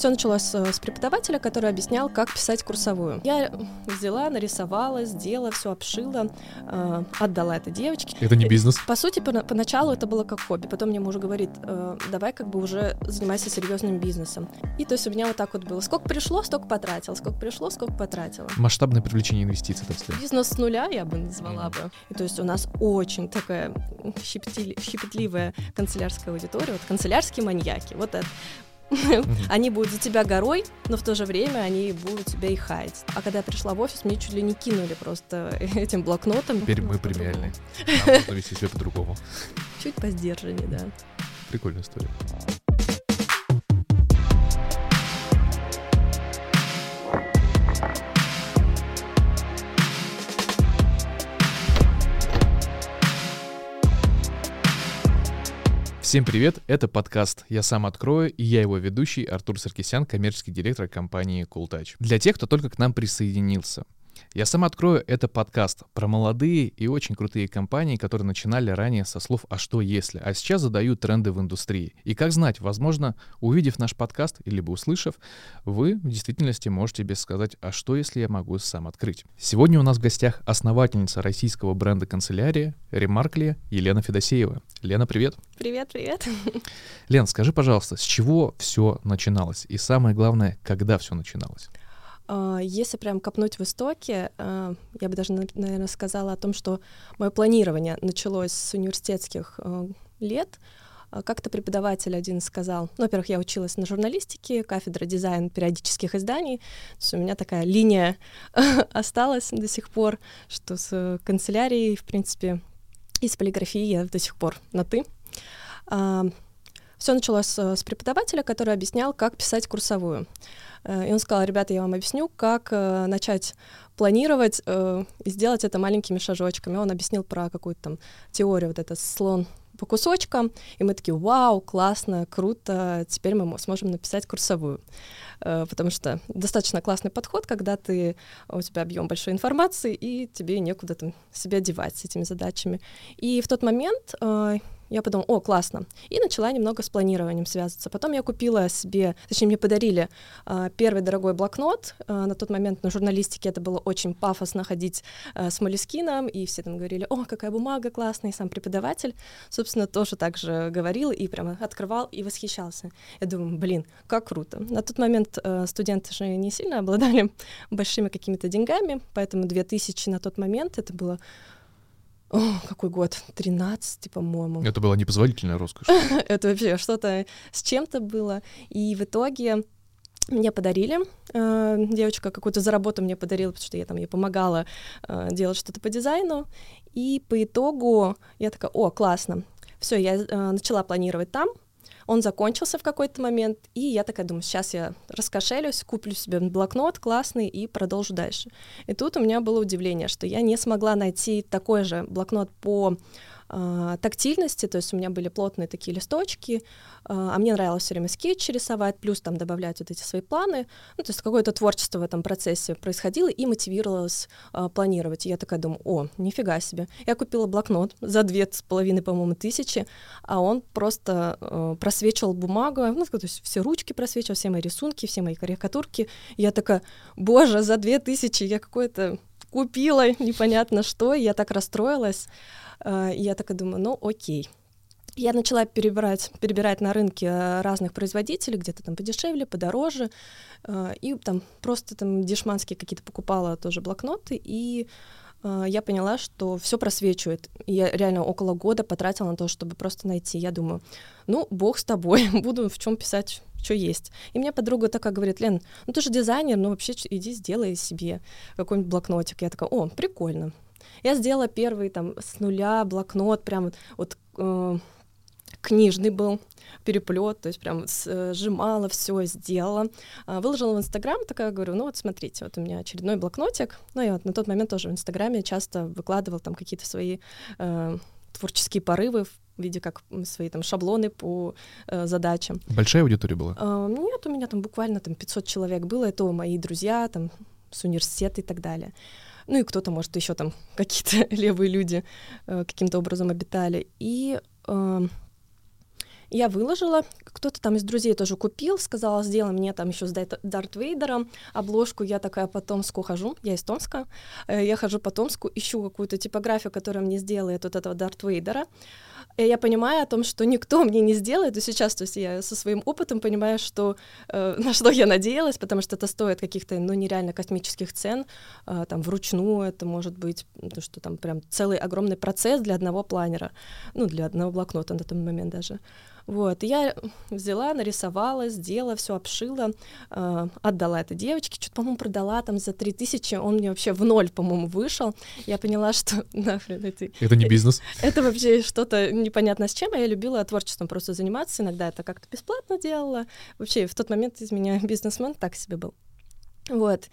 Все началось с преподавателя, который объяснял, как писать курсовую. Я взяла, нарисовала, сделала, все обшила, э, отдала это девочке. Это не бизнес? По сути, по поначалу это было как хобби. Потом мне муж говорит, э, давай как бы уже занимайся серьезным бизнесом. И то есть у меня вот так вот было. Сколько пришло, столько потратила. Сколько пришло, сколько потратила. Масштабное привлечение инвестиций, так сказать. Бизнес с нуля я бы назвала mm. бы. И то есть у нас очень такая щепетливая канцелярская аудитория, вот канцелярские маньяки. Вот это они будут за тебя горой, но в то же время они будут тебя и хаять. А когда я пришла в офис, мне чуть ли не кинули просто этим блокнотом. Теперь мы премиальные. Нам нужно вести себя по-другому. Чуть по сдержаннее, да. Прикольная история. Всем привет, это подкаст «Я сам открою» и я его ведущий Артур Саркисян, коммерческий директор компании CoolTouch. Для тех, кто только к нам присоединился — я сам открою это подкаст про молодые и очень крутые компании, которые начинали ранее со слов «а что если?», а сейчас задают тренды в индустрии. И как знать, возможно, увидев наш подкаст, либо услышав, вы в действительности можете себе сказать «а что если я могу сам открыть?». Сегодня у нас в гостях основательница российского бренда канцелярия Ремаркли Елена Федосеева. Лена, привет. Привет, привет. Лен, скажи, пожалуйста, с чего все начиналось? И самое главное, когда все начиналось? А, если прям копнуть в истоке, а, я бы даже, наверное, сказала о том, что мое планирование началось с университетских а, лет. Как-то преподаватель один сказал, ну, во-первых, я училась на журналистике, кафедра дизайн периодических изданий, то есть у меня такая линия осталась до сих пор, что с канцелярией, в принципе, и с полиграфией я до сих пор на «ты». Все началось с преподавателя, который объяснял, как писать курсовую. Э, и он сказал, ребята, я вам объясню, как э, начать планировать э, и сделать это маленькими шажочками. Он объяснил про какую-то там теорию, вот это слон по кусочкам, и мы такие, вау, классно, круто, теперь мы сможем написать курсовую. Потому что достаточно классный подход, когда ты, у тебя объем большой информации, и тебе некуда там себя девать с этими задачами. И в тот момент я подумала, о, классно. И начала немного с планированием связываться. Потом я купила себе, точнее, мне подарили э, первый дорогой блокнот. Э, на тот момент на журналистике это было очень пафосно ходить э, с молескином, и все там говорили, о, какая бумага классная, и сам преподаватель, собственно, тоже так же говорил и прямо открывал и восхищался. Я думаю, блин, как круто. На тот момент э, студенты же не сильно обладали большими какими-то деньгами, поэтому 2000 на тот момент это было о, какой год? 13, по-моему. Это была непозволительная роскошь. Это вообще что-то с чем-то было. И в итоге мне подарили, э, девочка какую-то за работу мне подарила, потому что я там ей помогала э, делать что-то по дизайну. И по итогу я такая, о, классно. Все, я э, начала планировать там, он закончился в какой-то момент, и я такая думаю, сейчас я раскошелюсь, куплю себе блокнот классный и продолжу дальше. И тут у меня было удивление, что я не смогла найти такой же блокнот по э, тактильности, то есть у меня были плотные такие листочки, э, а мне нравилось все время скетчи рисовать, плюс там добавлять вот эти свои планы, ну, то есть какое-то творчество в этом процессе происходило и мотивировалось э, планировать. И я такая думаю, о, нифига себе. Я купила блокнот за две с половиной, по-моему, тысячи, а он просто э, просвечивал бумагу, ну, то есть все ручки просвечивал, все мои рисунки, все мои карикатурки. И я такая, боже, за две тысячи я какое-то купила непонятно что, я так расстроилась. Э, и я такая думаю, ну окей. Я начала перебирать, перебирать на рынке э, разных производителей, где-то там подешевле, подороже, э, и там просто там дешманские какие-то покупала тоже блокноты, и я поняла, что все просвечивает. И я реально около года потратила на то, чтобы просто найти. Я думаю, ну, бог с тобой, буду в чем писать что есть. И мне подруга такая говорит, Лен, ну ты же дизайнер, ну вообще иди сделай себе какой-нибудь блокнотик. Я такая, о, прикольно. Я сделала первый там с нуля блокнот, прям вот, э, книжный был переплет, то есть прям сжимала все, сделала. А, выложила в Инстаграм, такая говорю, ну вот смотрите, вот у меня очередной блокнотик. Ну я вот на тот момент тоже в Инстаграме часто выкладывал там какие-то свои э, творческие порывы в виде как свои там шаблоны по э, задачам. Большая аудитория была? Э, нет, у меня там буквально там 500 человек было, это мои друзья там с университета и так далее ну и кто-то, может, еще там какие-то левые люди э, каким-то образом обитали. И э, Я выложила, кто-то там из друзей тоже купил, сказала, сделай мне там еще с Дарт Вейдером обложку. Я такая по Томску хожу, я из Томска, э, я хожу по Томску, ищу какую-то типографию, которая мне сделает вот этого Дарт Вейдера. Я понимаю о том, что никто мне не сделает, и сейчас, то есть я со своим опытом понимаю, что э, на что я надеялась, потому что это стоит каких-то, ну, нереально космических цен, э, там, вручную это может быть, то, что там прям целый огромный процесс для одного планера, ну, для одного блокнота на тот момент даже. Вот, и я взяла, нарисовала, сделала, все обшила, э, отдала этой девочке, что-то, по-моему, продала там за 3000, он мне вообще в ноль, по-моему, вышел. Я поняла, что нахрен это... Это не бизнес. Это вообще что-то непонятно с чем, а я любила творчеством просто заниматься, иногда это как-то бесплатно делала. Вообще, в тот момент из меня бизнесмен так себе был. Вот.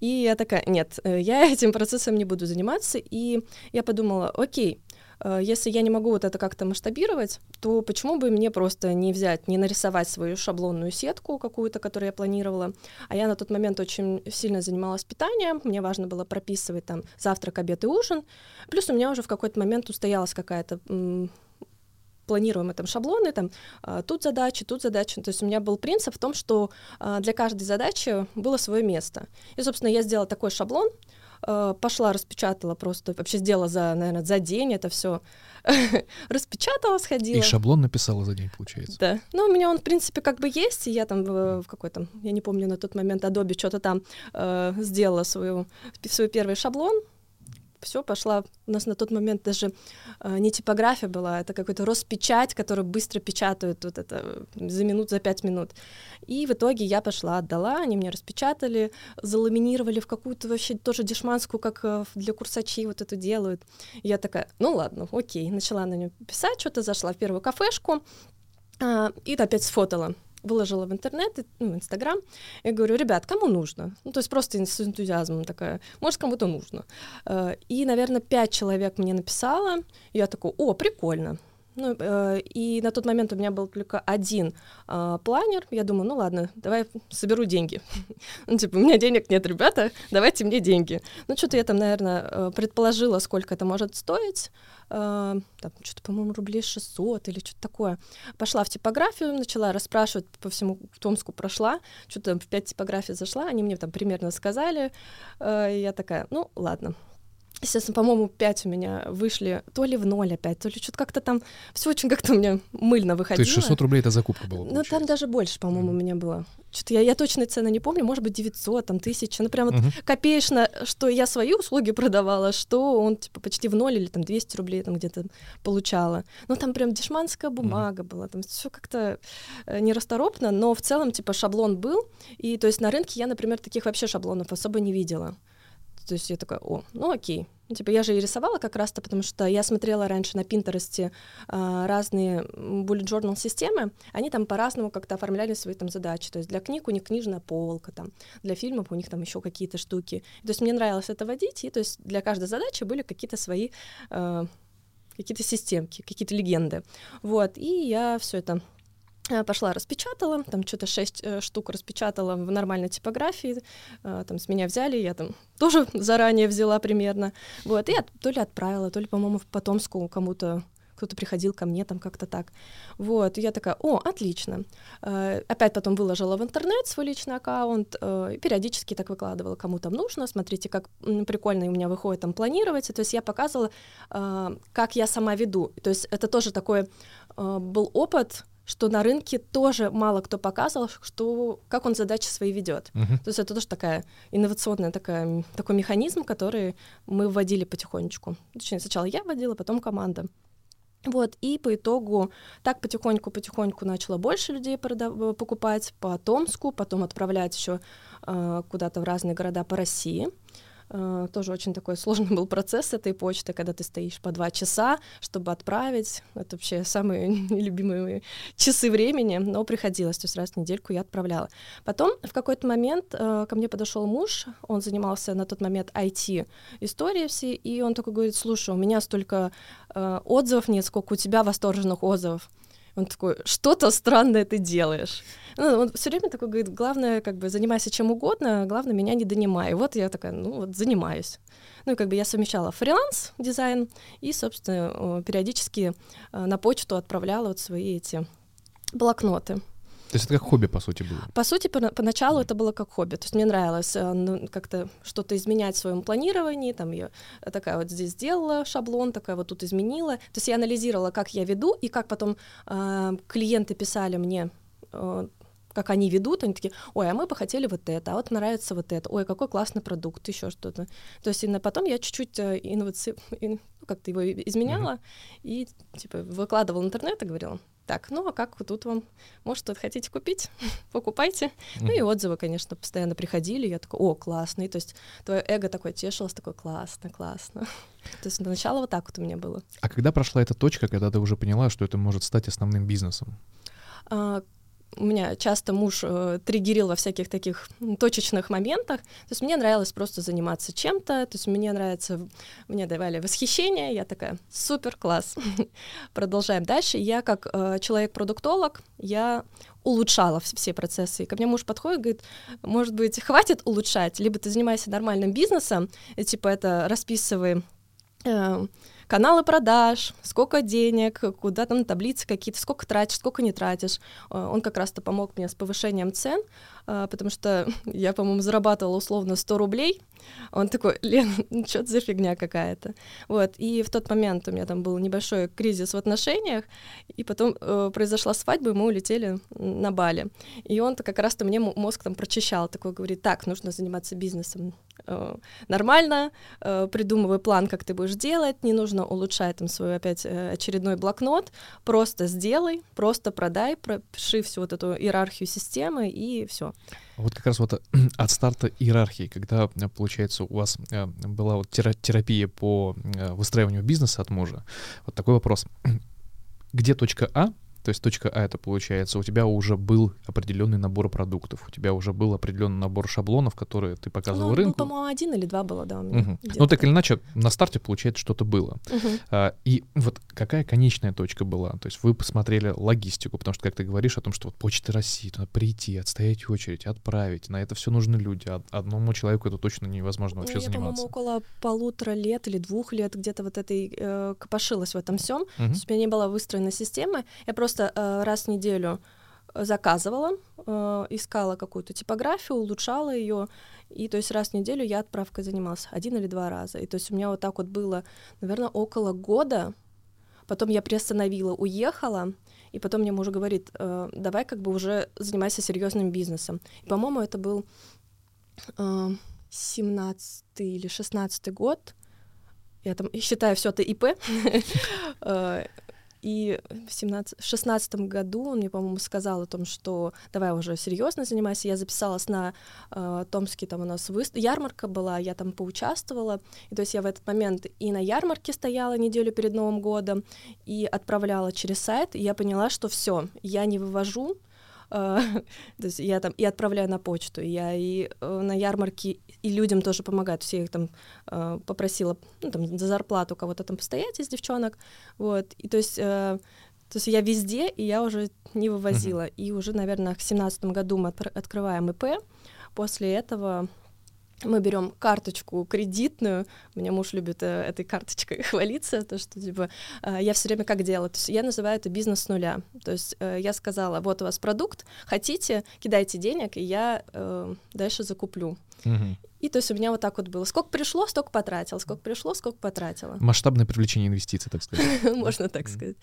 И я такая, нет, э, я этим процессом не буду заниматься. И я подумала, окей, если я не могу вот это как-то масштабировать, то почему бы мне просто не взять, не нарисовать свою шаблонную сетку какую-то, которую я планировала. А я на тот момент очень сильно занималась питанием, мне важно было прописывать там завтрак, обед и ужин. Плюс у меня уже в какой-то момент устоялась какая-то планируемые там шаблоны, там а, тут задачи, тут задачи. То есть у меня был принцип в том, что а, для каждой задачи было свое место. И, собственно, я сделала такой шаблон, Э, пошла, распечатала просто, вообще сделала за, наверное, за день это все. распечатала, сходила. И шаблон написала за день, получается. Да. Ну, у меня он, в принципе, как бы есть, и я там в, в какой-то, я не помню на тот момент, Adobe что-то там э, сделала свою, свой первый шаблон, все, пошла. У нас на тот момент даже э, не типография была, это какой-то Роспечать, которую быстро печатают вот это за минут, за пять минут. И в итоге я пошла, отдала, они мне распечатали, заламинировали в какую-то вообще тоже дешманскую, как э, для курсачей вот это делают. Я такая, ну ладно, окей, начала на нее писать, что-то зашла в первую кафешку, э, и опять сфотала выложила в интернет, ну, в Инстаграм, я говорю, ребят, кому нужно? Ну, то есть просто с энтузиазмом такая, может, кому-то нужно. Э, и, наверное, пять человек мне написала, и я такой, о, прикольно, ну, э, и на тот момент у меня был только один э, планер. Я думаю, ну ладно, давай соберу деньги. ну, типа, у меня денег нет, ребята, давайте мне деньги. Ну, что-то я там, наверное, предположила, сколько это может стоить. Э, там, что-то, по-моему, рублей 600 или что-то такое. Пошла в типографию, начала расспрашивать по всему Томску прошла, что-то в пять типографий зашла, они мне там примерно сказали. Э, я такая, ну, ладно, Естественно, по-моему, 5 у меня вышли то ли в ноль опять, то ли что-то как-то там, все очень как-то у меня мыльно выходило. То есть 600 рублей это закупка была, Ну, там даже больше, по-моему, mm. у меня было. Что-то я, я точные цены не помню, может быть, 900, там, 1000, ну, прям вот uh-huh. копеечно, что я свои услуги продавала, что он, типа, почти в ноль или там 200 рублей там где-то получала. Ну, там прям дешманская бумага uh-huh. была, там все как-то э, нерасторопно, но в целом, типа, шаблон был, и, то есть, на рынке я, например, таких вообще шаблонов особо не видела. То есть я такая, о, ну окей. Ну, типа я же и рисовала как раз-то, потому что я смотрела раньше на Пинтересте а, разные bullet journal системы, они там по-разному как-то оформляли свои там задачи. То есть для книг у них книжная полка, там, для фильмов у них там еще какие-то штуки. То есть мне нравилось это водить, и то есть для каждой задачи были какие-то свои а, какие-то системки, какие-то легенды. Вот, и я все это пошла распечатала, там что-то шесть э, штук распечатала в нормальной типографии, э, там с меня взяли, я там тоже заранее взяла примерно, вот, и от, то ли отправила, то ли, по-моему, в Потомску кому-то кто-то приходил ко мне там как-то так. Вот, и я такая, о, отлично. Э, опять потом выложила в интернет свой личный аккаунт, э, и периодически так выкладывала, кому там нужно, смотрите, как прикольно у меня выходит там планировать. То есть я показывала, э, как я сама веду. То есть это тоже такой э, был опыт, что на рынке тоже мало кто показывал, что, как он задачи свои ведет. Uh-huh. То есть это тоже такая инновационная такая, такой механизм, который мы вводили потихонечку. Точнее, сначала я вводила, потом команда. Вот, и по итогу так потихоньку-потихоньку начало больше людей продав- покупать по Томску, потом отправлять еще э, куда-то в разные города по России. Э, тоже очень такой сложный был процесс этой почты, когда ты стоишь по два часа, чтобы отправить. Это вообще самые нелюбимые часы времени, но приходилось, то есть раз в недельку я отправляла. Потом в какой-то момент э, ко мне подошел муж, он занимался на тот момент IT историей все, и он такой говорит, слушай, у меня столько э, отзывов нет, сколько у тебя восторженных отзывов. Он такой, что-то странное ты делаешь. Ну, он все время такой говорит, главное, как бы, занимайся чем угодно, главное, меня не донимай. Вот я такая, ну, вот занимаюсь. Ну, и как бы я совмещала фриланс, дизайн, и, собственно, периодически э, на почту отправляла вот свои эти блокноты. То есть это как хобби, по сути, было? По сути, по- поначалу это было как хобби. То есть мне нравилось э, ну, как-то что-то изменять в своем планировании. Там я такая вот здесь сделала шаблон, такая вот тут изменила. То есть я анализировала, как я веду, и как потом э, клиенты писали мне э, как они ведут, они такие, ой, а мы бы хотели вот это, а вот нравится вот это, ой, какой классный продукт, еще что-то. То есть и потом я чуть-чуть э, инноваци... ну, как-то его изменяла mm-hmm. и типа выкладывала в интернет и говорила, так, ну а как тут вам, может, вот хотите купить, покупайте. Mm-hmm. Ну и отзывы, конечно, постоянно приходили, я такой, о, классный, то есть твое эго такое тешилось, такое, классно, классно. То есть начало вот так вот у меня было. А когда прошла эта точка, когда ты уже поняла, что это может стать основным бизнесом? У меня часто муж э, триггерил во всяких таких точечных моментах. То есть мне нравилось просто заниматься чем-то, то есть мне нравится, мне давали восхищение, я такая, супер, класс. Продолжаем дальше. Я как э, человек-продуктолог, я улучшала все процессы. И ко мне муж подходит, говорит, может быть, хватит улучшать, либо ты занимаешься нормальным бизнесом, и, типа это расписывай э, каналы продаж, сколько денег, куда там таблицы какие-то, сколько тратишь, сколько не тратишь. Э, он как раз-то помог мне с повышением цен, потому что я, по-моему, зарабатывала условно 100 рублей. Он такой, Лен, ну что это за фигня какая-то. Вот, и в тот момент у меня там был небольшой кризис в отношениях, и потом э, произошла свадьба, и мы улетели на Бали. И он-то как раз-то мне мозг там прочищал, такой говорит, так, нужно заниматься бизнесом э, нормально, э, придумывай план, как ты будешь делать, не нужно улучшать там свой опять э, очередной блокнот, просто сделай, просто продай, пропиши всю вот эту иерархию системы и все. Вот как раз вот э, от старта иерархии, когда, э, получается, у вас э, была вот терапия по выстраиванию бизнеса от мужа, вот такой вопрос. Где точка А, то есть точка А это получается, у тебя уже был определенный набор продуктов, у тебя уже был определенный набор шаблонов, которые ты показывал ну, рынку. Ну, по-моему, один или два было, да, у меня. Угу. Ну, так или иначе, на старте, получается, что-то было. Угу. А, и вот какая конечная точка была? То есть вы посмотрели логистику, потому что, как ты говоришь о том, что вот Почта России, туда прийти, отстоять очередь, отправить, на это все нужны люди. Одному человеку это точно невозможно вообще ну, я, заниматься. Я, по-моему, около полутора лет или двух лет где-то вот этой э, копошилась в этом всем. Угу. То есть у меня не была выстроена система. Я просто просто э, раз в неделю заказывала, э, искала какую-то типографию, улучшала ее, и то есть раз в неделю я отправкой занималась один или два раза. И то есть у меня вот так вот было, наверное, около года. Потом я приостановила, уехала, и потом мне муж говорит, э, давай как бы уже занимайся серьезным бизнесом. И, по-моему, это был э, 17 или 16 год. Я там считаю все это ИП. Э, и в 17, 16 году он мне, по-моему, сказал о том, что давай уже серьезно занимайся. Я записалась на э, Томске, там у нас вы... ярмарка была, я там поучаствовала. И то есть я в этот момент и на ярмарке стояла неделю перед Новым годом, и отправляла через сайт. И я поняла, что все, я не вывожу, а, то есть я там и отправляю на почту, я и э, на ярмарке и людям тоже помогаю. То есть я их там э, попросила ну, там, за зарплату кого-то там постоять из девчонок. Вот. И то есть, э, то есть я везде, и я уже не вывозила. Uh-huh. И уже, наверное, к семнадцатому году мы открываем ИП. После этого мы берем карточку кредитную. У меня муж любит э, этой карточкой хвалиться, то что типа э, я все время как делаю. То есть я называю это бизнес с нуля. То есть э, я сказала, вот у вас продукт, хотите, кидайте денег, и я э, дальше закуплю. Угу. И то есть у меня вот так вот было. Сколько пришло, столько потратила. Сколько пришло, сколько потратила. Масштабное привлечение инвестиций, так сказать. Можно так сказать.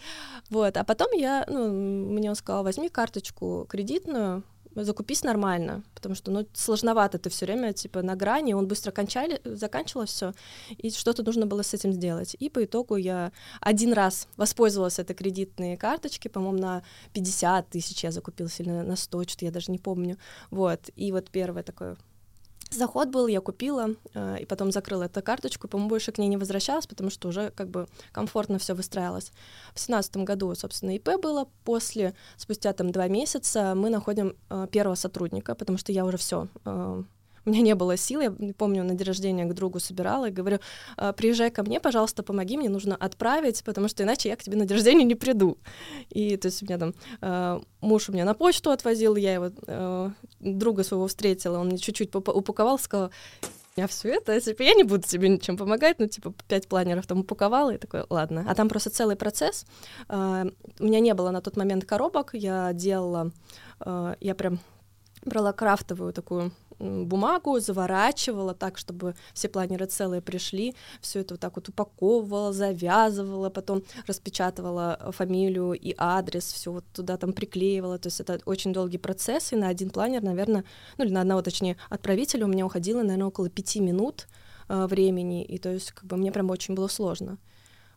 Вот. А потом я, ну, мне он сказал, возьми карточку кредитную, закупись нормально, потому что, ну, сложновато ты все время, типа, на грани, он быстро кончали, заканчивалось все, и что-то нужно было с этим сделать. И по итогу я один раз воспользовалась этой кредитной карточки, по-моему, на 50 тысяч я закупилась, или на 100, что-то я даже не помню, вот, и вот первое такое Заход был, я купила, э, и потом закрыла эту карточку, по-моему, больше к ней не возвращалась, потому что уже как бы комфортно все выстраивалось. В семнадцатом году, собственно, ИП было. После, спустя там два месяца, мы находим э, первого сотрудника, потому что я уже все э, у меня не было сил, я помню, на день рождения к другу собирала и говорю, «А, приезжай ко мне, пожалуйста, помоги, мне нужно отправить, потому что иначе я к тебе на день рождения не приду. И то есть у меня там а, муж у меня на почту отвозил, я его а, друга своего встретила, он мне чуть-чуть упаковал, сказал, меня все это, типа, я не буду тебе ничем помогать, ну, типа, пять планеров там упаковала, и такой, ладно. А там просто целый процесс. У меня не было на тот момент коробок, я делала, я прям брала крафтовую такую бумагу, заворачивала так, чтобы все планеры целые пришли, все это вот так вот упаковывала, завязывала, потом распечатывала фамилию и адрес, все вот туда там приклеивала, то есть это очень долгий процесс, и на один планер, наверное, ну или на одного, точнее, отправителя у меня уходило, наверное, около пяти минут э, времени, и то есть как бы мне прям очень было сложно.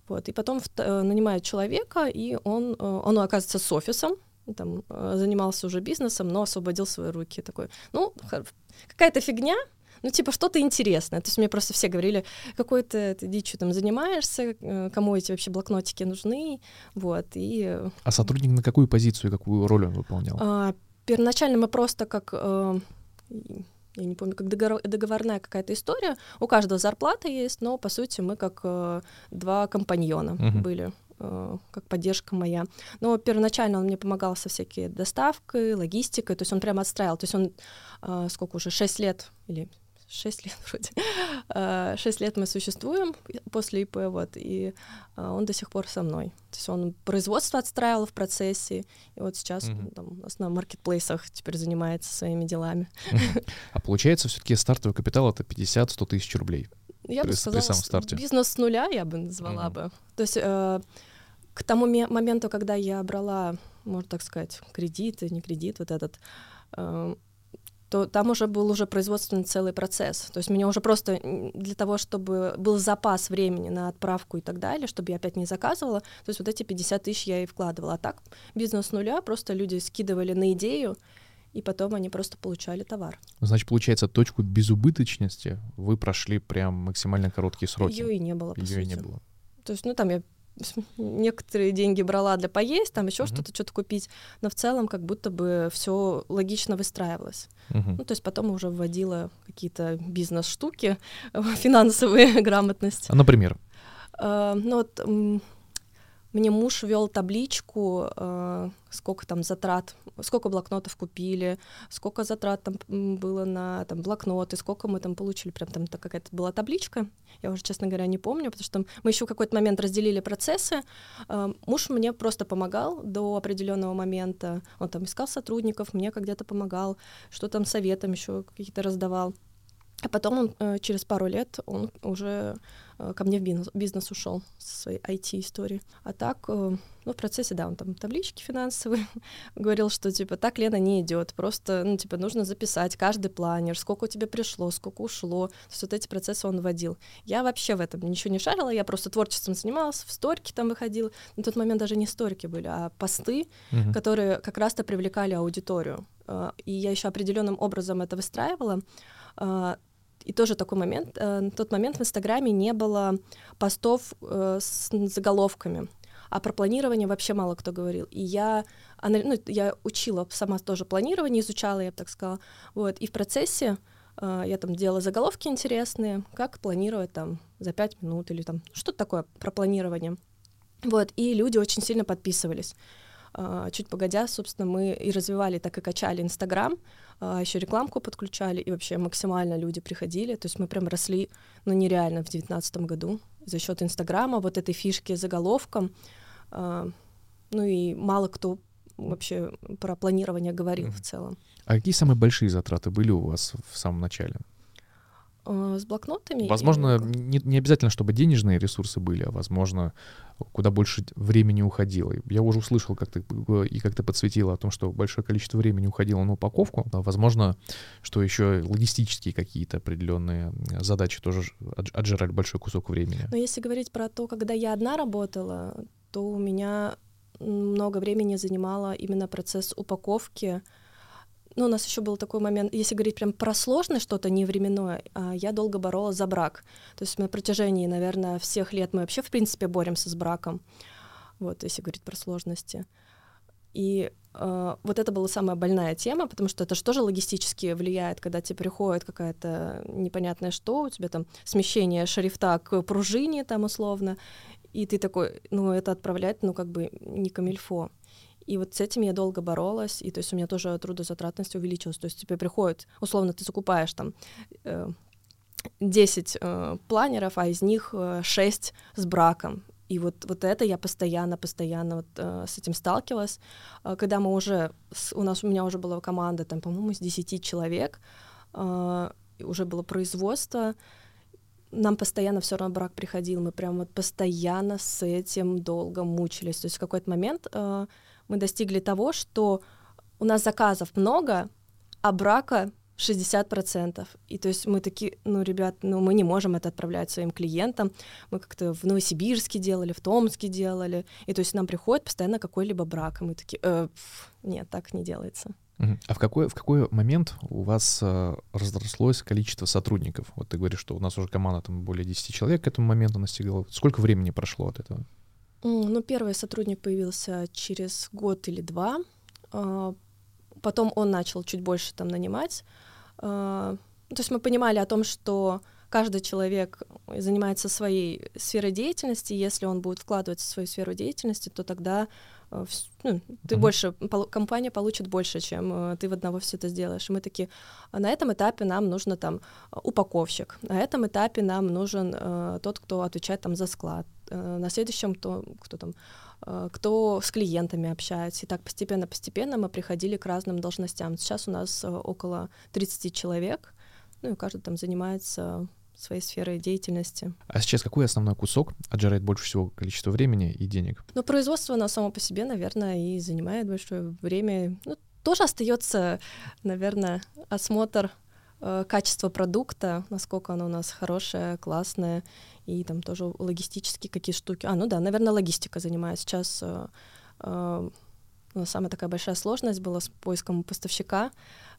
Вот, и потом в, э, нанимают человека, и он, э, он оказывается с офисом, там, э, занимался уже бизнесом, но освободил свои руки. Такой, ну, какая-то фигня, ну, типа, что-то интересное. То есть мне просто все говорили, какой ты, ты дичью там занимаешься, э, кому эти вообще блокнотики нужны, вот, и... Э, а сотрудник на какую позицию, какую роль он выполнял? А, первоначально мы просто как... я не помню, как договор, договорная какая-то история. У каждого зарплата есть, но по сути мы как э, два компаньона uh-huh. были. Э, как поддержка моя. Но первоначально он мне помогал со всякой доставкой, логистикой, то есть он прямо отстраивал. То есть он э, сколько уже, 6 лет или 6 лет вроде. 6 э, лет мы существуем после ИП, вот, и он до сих пор со мной. То есть он производство отстраивал в процессе, и вот сейчас mm-hmm. там, у нас на маркетплейсах теперь занимается своими делами. А получается, все-таки стартовый капитал — это 50-100 тысяч рублей? Я при, бы сказала, при самом старте. бизнес с нуля я бы назвала mm-hmm. бы. То есть э, к тому моменту, когда я брала, можно так сказать, кредит, не кредит, вот этот, э, то там уже был уже производственный целый процесс. То есть меня уже просто для того, чтобы был запас времени на отправку и так далее, чтобы я опять не заказывала, то есть вот эти 50 тысяч я и вкладывала. А так бизнес с нуля, просто люди скидывали на идею, и потом они просто получали товар. Значит, получается, точку безубыточности вы прошли прям максимально короткие сроки. Ее и не было, по Ее сути. и не было. То есть, ну, там я некоторые деньги брала для поесть, там еще uh-huh. что-то, что-то купить, но в целом как будто бы все логично выстраивалось. Uh-huh. Ну, то есть потом уже вводила какие-то бизнес-штуки, финансовые грамотности. А, например? Uh, ну, вот мне муж вел табличку, э, сколько там затрат, сколько блокнотов купили, сколько затрат там было на там, блокноты, сколько мы там получили, прям там какая-то была табличка. Я уже, честно говоря, не помню, потому что мы еще в какой-то момент разделили процессы. Э, муж мне просто помогал до определенного момента. Он там искал сотрудников, мне как-то помогал, что там советом еще какие-то раздавал. А потом он э, через пару лет он уже ко мне в бизнес, бизнес ушел со своей IT-историей. А так, э, ну, в процессе, да, он там таблички финансовые говорил, что, типа, так, Лена, не идет, просто, ну, типа, нужно записать каждый планер, сколько у тебя пришло, сколько ушло. То есть вот эти процессы он вводил. Я вообще в этом ничего не шарила, я просто творчеством занималась, в сторики там выходила. На тот момент даже не сторики были, а посты, uh-huh. которые как раз-то привлекали аудиторию. Э, и я еще определенным образом это выстраивала. И тоже такой момент, э, на тот момент в Инстаграме не было постов э, с заголовками, а про планирование вообще мало кто говорил. И я, ну, я учила сама тоже планирование, изучала, я бы так сказала. Вот. И в процессе э, я там делала заголовки интересные, как планировать там за пять минут или там что-то такое про планирование. Вот, и люди очень сильно подписывались. А, чуть погодя, собственно, мы и развивали, так и качали Инстаграм, а, еще рекламку подключали, и вообще максимально люди приходили. То есть мы прям росли, ну, нереально в девятнадцатом году за счет Инстаграма, вот этой фишки заголовком. А, ну и мало кто вообще про планирование говорил mm-hmm. в целом. А какие самые большие затраты были у вас в самом начале? С блокнотами? Возможно, не, не обязательно, чтобы денежные ресурсы были, а возможно, куда больше времени уходило. Я уже услышал, как ты и как ты подсветила о том, что большое количество времени уходило на упаковку. Возможно, что еще логистические какие-то определенные задачи тоже отжирали большой кусок времени. Но если говорить про то, когда я одна работала, то у меня много времени занимало именно процесс упаковки, ну, у нас еще был такой момент, если говорить прям про сложное что-то, не временное, а, я долго боролась за брак. То есть на протяжении, наверное, всех лет мы вообще, в принципе, боремся с браком. Вот, если говорить про сложности. И э, вот это была самая больная тема, потому что это же тоже логистически влияет, когда тебе приходит какая-то непонятное что, у тебя там смещение шрифта к пружине там условно, и ты такой, ну это отправлять, ну как бы не камильфо. И вот с этим я долго боролась, и то есть у меня тоже трудозатратность увеличилась. То есть тебе приходит, условно, ты закупаешь там э, 10 э, планеров, а из них э, 6 с браком. И вот, вот это я постоянно, постоянно вот, э, с этим сталкивалась. Э, когда мы уже, с, у нас, у меня уже была команда, там, по-моему, из 10 человек, э, уже было производство, нам постоянно все равно брак приходил, мы прям вот постоянно с этим долго мучились. То есть в какой-то момент э, мы достигли того, что у нас заказов много, а брака 60%. И то есть мы такие, ну, ребят, ну, мы не можем это отправлять своим клиентам. Мы как-то в Новосибирске делали, в Томске делали. И то есть нам приходит постоянно какой-либо брак. И мы такие, э, нет, так не делается. А в какой, в какой момент у вас э, разрослось количество сотрудников? Вот ты говоришь, что у нас уже команда там более 10 человек к этому моменту настигла. Сколько времени прошло от этого? Ну, первый сотрудник появился через год или два. А, потом он начал чуть больше там нанимать. А, то есть мы понимали о том, что каждый человек занимается своей сферой деятельности, если он будет вкладываться в свою сферу деятельности, то тогда ну, ты mm-hmm. больше, компания получит больше, чем э, ты в одного все это сделаешь. И мы такие, «А на этом этапе нам нужно там упаковщик, на этом этапе нам нужен э, тот, кто отвечает там за склад, э, на следующем то, кто там Э, кто с клиентами общается. И так постепенно-постепенно мы приходили к разным должностям. Сейчас у нас э, около 30 человек, ну и каждый там занимается своей сферой деятельности. А сейчас какой основной кусок отжирает больше всего количество времени и денег? Ну, производство, оно само по себе, наверное, и занимает большое время. Ну, тоже остается, наверное, осмотр э, качества продукта, насколько оно у нас хорошее, классное, и там тоже логистические какие штуки. А, ну да, наверное, логистика занимает сейчас. Э, э, самая такая большая сложность была с поиском поставщика.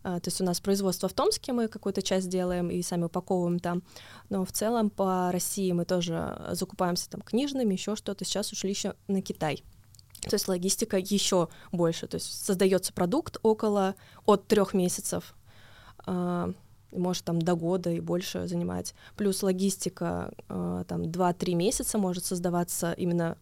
Uh, то есть у нас производство в Томске, мы какую-то часть делаем и сами упаковываем там, но в целом по России мы тоже закупаемся там книжными, еще что-то. Сейчас ушли еще на Китай. То есть логистика еще больше. То есть создается продукт около от трех месяцев. Uh, может там до года и больше занимать. Плюс логистика, э, там 2-3 месяца может создаваться именно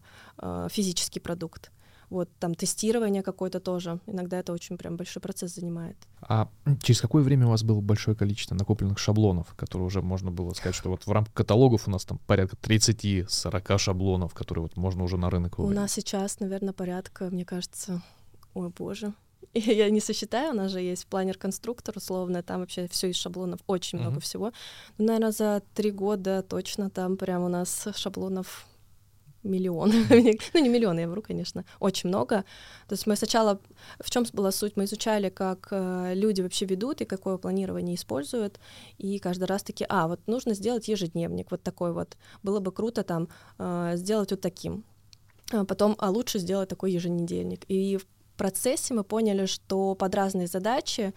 физический продукт. Вот там тестирование какое-то тоже. Иногда это очень прям большой процесс занимает. А через какое время у вас было большое количество накопленных шаблонов, которые уже можно было сказать, что вот в рамках каталогов у нас там порядка 30-40 шаблонов, которые вот можно уже на рынок выводить? У нас сейчас, наверное, порядка, мне кажется, ой боже, я не сосчитаю, у нас же есть планер-конструктор условно, там вообще все из шаблонов, очень mm-hmm. много всего. Ну, наверное, за три года точно там прям у нас шаблонов миллион. ну, не миллион, я вру, конечно, очень много. То есть мы сначала, в чем была суть, мы изучали, как э, люди вообще ведут и какое планирование используют, и каждый раз такие, а, вот нужно сделать ежедневник, вот такой вот. Было бы круто там э, сделать вот таким. А потом, а лучше сделать такой еженедельник. И в процессе мы поняли, что под разные задачи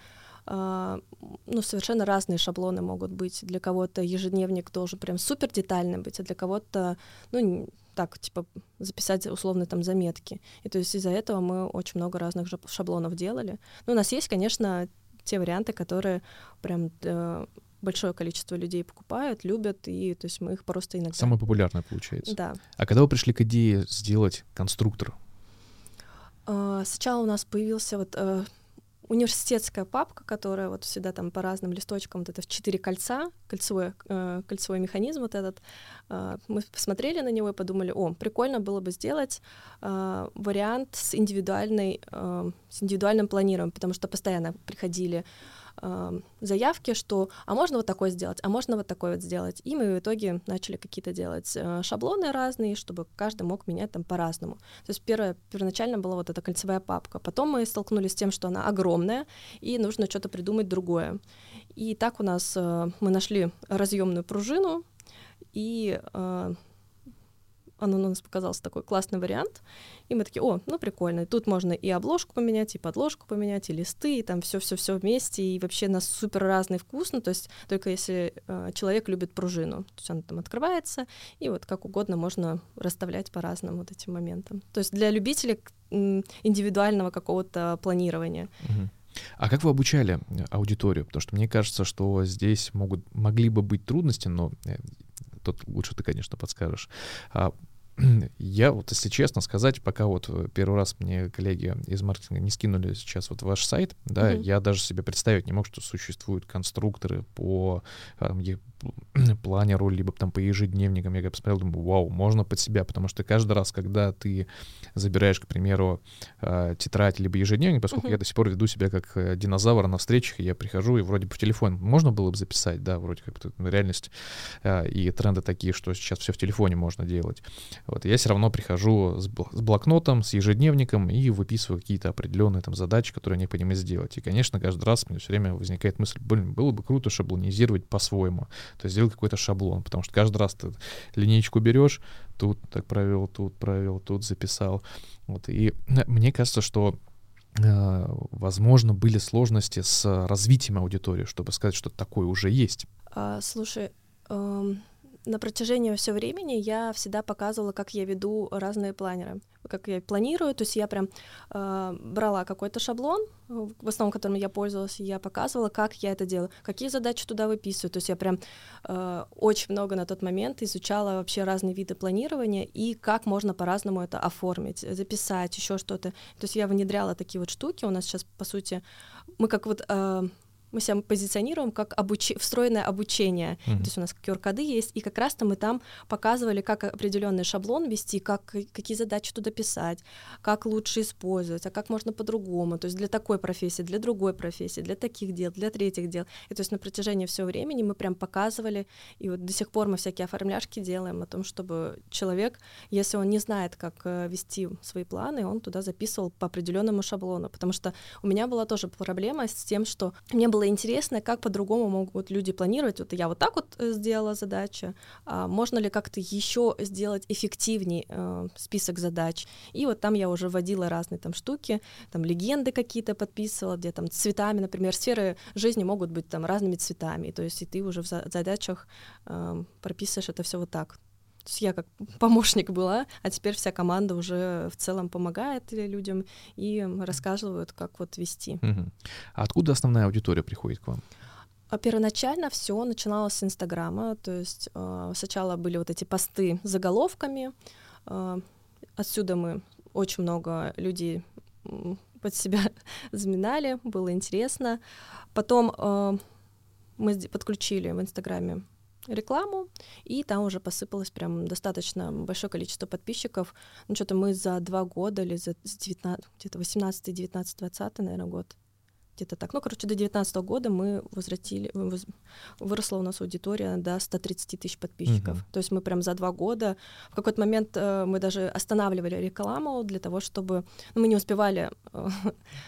ну, совершенно разные шаблоны могут быть. Для кого-то ежедневник должен прям супер детальный быть, а для кого-то, ну, так, типа, записать условно там заметки. И то есть из-за этого мы очень много разных шаблонов делали. Ну, у нас есть, конечно, те варианты, которые прям э, большое количество людей покупают, любят, и то есть мы их просто иногда... Самое популярное получается. Да. А когда вы пришли к идее сделать конструктор, а, сначала у нас появился вот э, университетская папка, которая вот всегда там по разным листочкам, вот это в четыре кольца, кольцевой, э, кольцевой механизм вот этот. Э, мы посмотрели на него и подумали, о, прикольно было бы сделать э, вариант с индивидуальной, э, с индивидуальным планированием, потому что постоянно приходили э, заявки, что а можно вот такой сделать, а можно вот такой вот сделать. И мы в итоге начали какие-то делать э, шаблоны разные, чтобы каждый мог менять там по-разному. То есть первое, первоначально была вот эта кольцевая папка. Потом мы столкнулись с тем, что она огромная, и нужно что-то придумать другое. И так у нас э, мы нашли разъемную пружину, и э, оно нас показался такой классный вариант. И мы такие, о, ну прикольно. И тут можно и обложку поменять, и подложку поменять, и листы, и там все-все-все вместе. И вообще на супер разный вкус. Ну, то есть только если э, человек любит пружину. То есть она там открывается, и вот как угодно можно расставлять по разным вот этим моментам. То есть для любителей индивидуального какого-то планирования. А как вы обучали э, аудиторию? Потому что мне кажется, что здесь могут, могли бы быть трудности, но э, тут лучше ты, конечно, подскажешь. А я вот, если честно сказать, пока вот первый раз мне коллеги из маркетинга не скинули сейчас вот ваш сайт, да, mm-hmm. я даже себе представить не мог, что существуют конструкторы по там, планеру, либо там по ежедневникам. Я посмотрел, думаю, вау, можно под себя, потому что каждый раз, когда ты забираешь, к примеру, э, тетрадь либо ежедневник, поскольку uh-huh. я до сих пор веду себя как э, динозавр на встречах, я прихожу и вроде по телефону можно было бы записать, да, вроде как реальность э, и тренды такие, что сейчас все в телефоне можно делать. Вот я все равно прихожу с, блокнотом, с ежедневником и выписываю какие-то определенные там задачи, которые необходимо сделать. И, конечно, каждый раз мне все время возникает мысль, блин, было бы круто шаблонизировать по-своему. То есть сделать какой-то шаблон, потому что каждый раз ты линейку берешь, тут так провел, тут провел, тут записал. Вот. И мне кажется, что э, возможно, были сложности с развитием аудитории, чтобы сказать, что такое уже есть. А, слушай, эм, на протяжении всего времени я всегда показывала, как я веду разные планеры, как я планирую, то есть я прям э, брала какой-то шаблон, в основном которым я пользовалась, и я показывала, как я это делаю, какие задачи туда выписываю, то есть я прям э, очень много на тот момент изучала вообще разные виды планирования и как можно по-разному это оформить, записать, еще что-то, то есть я внедряла такие вот штуки, у нас сейчас, по сути, мы как вот... Э, мы себя позиционируем как обуч... встроенное обучение. Mm-hmm. То есть у нас QR-коды есть, и как раз-то мы там показывали, как определенный шаблон вести, как, какие задачи туда писать, как лучше использовать, а как можно по-другому. То есть для такой профессии, для другой профессии, для таких дел, для третьих дел. И то есть на протяжении всего времени мы прям показывали, и вот до сих пор мы всякие оформляшки делаем о том, чтобы человек, если он не знает, как э, вести свои планы, он туда записывал по определенному шаблону. Потому что у меня была тоже проблема с тем, что мне было было интересно, как по-другому могут люди планировать. Вот я вот так вот э, сделала задачу, а можно ли как-то еще сделать эффективнее э, список задач. И вот там я уже вводила разные там штуки, там легенды какие-то подписывала, где там цветами, например, сферы жизни могут быть там разными цветами. То есть и ты уже в задачах э, прописываешь это все вот так. То есть я как помощник была, а теперь вся команда уже в целом помогает людям и рассказывают, как вот вести. Угу. А откуда основная аудитория приходит к вам? А первоначально все начиналось с Инстаграма, то есть э, сначала были вот эти посты с заголовками, э, отсюда мы очень много людей под себя заминали, было интересно. Потом э, мы подключили в Инстаграме рекламу, и там уже посыпалось прям достаточно большое количество подписчиков. Ну, что-то мы за два года или за 19, где-то 18, 19, 20, наверное, год где-то так. Ну, короче, до 2019 года мы возвратили, выросла у нас аудитория до 130 тысяч подписчиков. Uh-huh. То есть мы прям за два года, в какой-то момент э, мы даже останавливали рекламу для того, чтобы... Ну, мы не успевали... Э,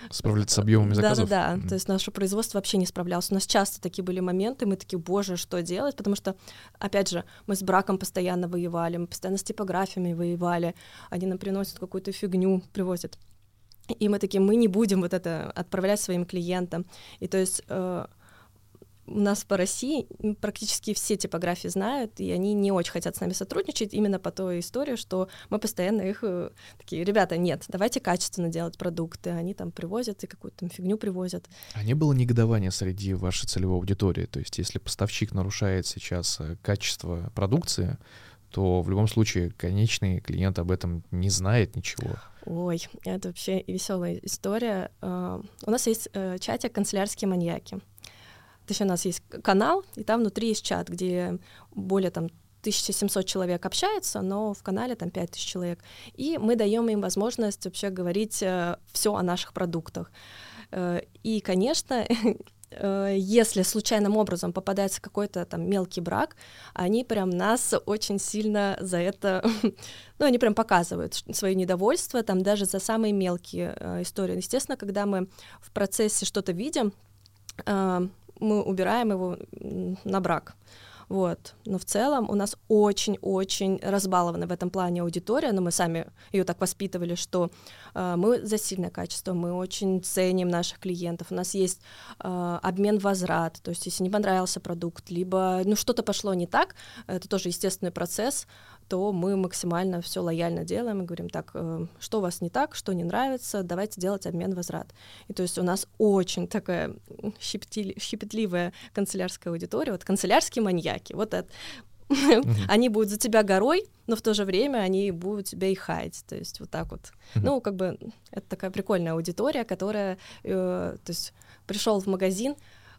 Справляться с объемами заказов? Да-да-да, uh-huh. то есть наше производство вообще не справлялось. У нас часто такие были моменты, мы такие, боже, что делать? Потому что, опять же, мы с браком постоянно воевали, мы постоянно с типографиями воевали, они нам приносят какую-то фигню, привозят и мы такие, мы не будем вот это отправлять своим клиентам. И то есть э, у нас по России практически все типографии знают, и они не очень хотят с нами сотрудничать именно по той истории, что мы постоянно их э, такие, ребята, нет, давайте качественно делать продукты, они там привозят и какую-то там фигню привозят. А не было негодования среди вашей целевой аудитории? То есть если поставщик нарушает сейчас э, качество продукции, то в любом случае конечный клиент об этом не знает ничего. Ой, это вообще веселая история. Uh, у нас есть uh, чатик «Канцелярские маньяки». То есть у нас есть канал, и там внутри есть чат, где более там 1700 человек общается, но в канале там 5000 человек. И мы даем им возможность вообще говорить uh, все о наших продуктах. Uh, и, конечно, Э, если случайным образом попадается какой-то там мелкий брак, они прям нас очень сильно за это, ну, они прям показывают свое недовольство, там даже за самые мелкие э, истории. Естественно, когда мы в процессе что-то видим, э, мы убираем его на брак. Вот. Но в целом у нас очень-очень разбалована в этом плане аудитория, но мы сами ее так воспитывали, что э, мы за сильное качество, мы очень ценим наших клиентов, у нас есть э, обмен возврат, то есть если не понравился продукт, либо ну, что-то пошло не так, это тоже естественный процесс, то мы максимально все лояльно делаем и говорим, так, э, что у вас не так, что не нравится, давайте делать обмен возврат. И то есть у нас очень такая щепетливая канцелярская аудитория, вот канцелярские маньяки, вот это. Они будут за тебя горой, но в то же время они будут тебя и хаять, то есть вот так вот. Ну, как бы это такая прикольная аудитория, которая, э, то есть пришел в магазин,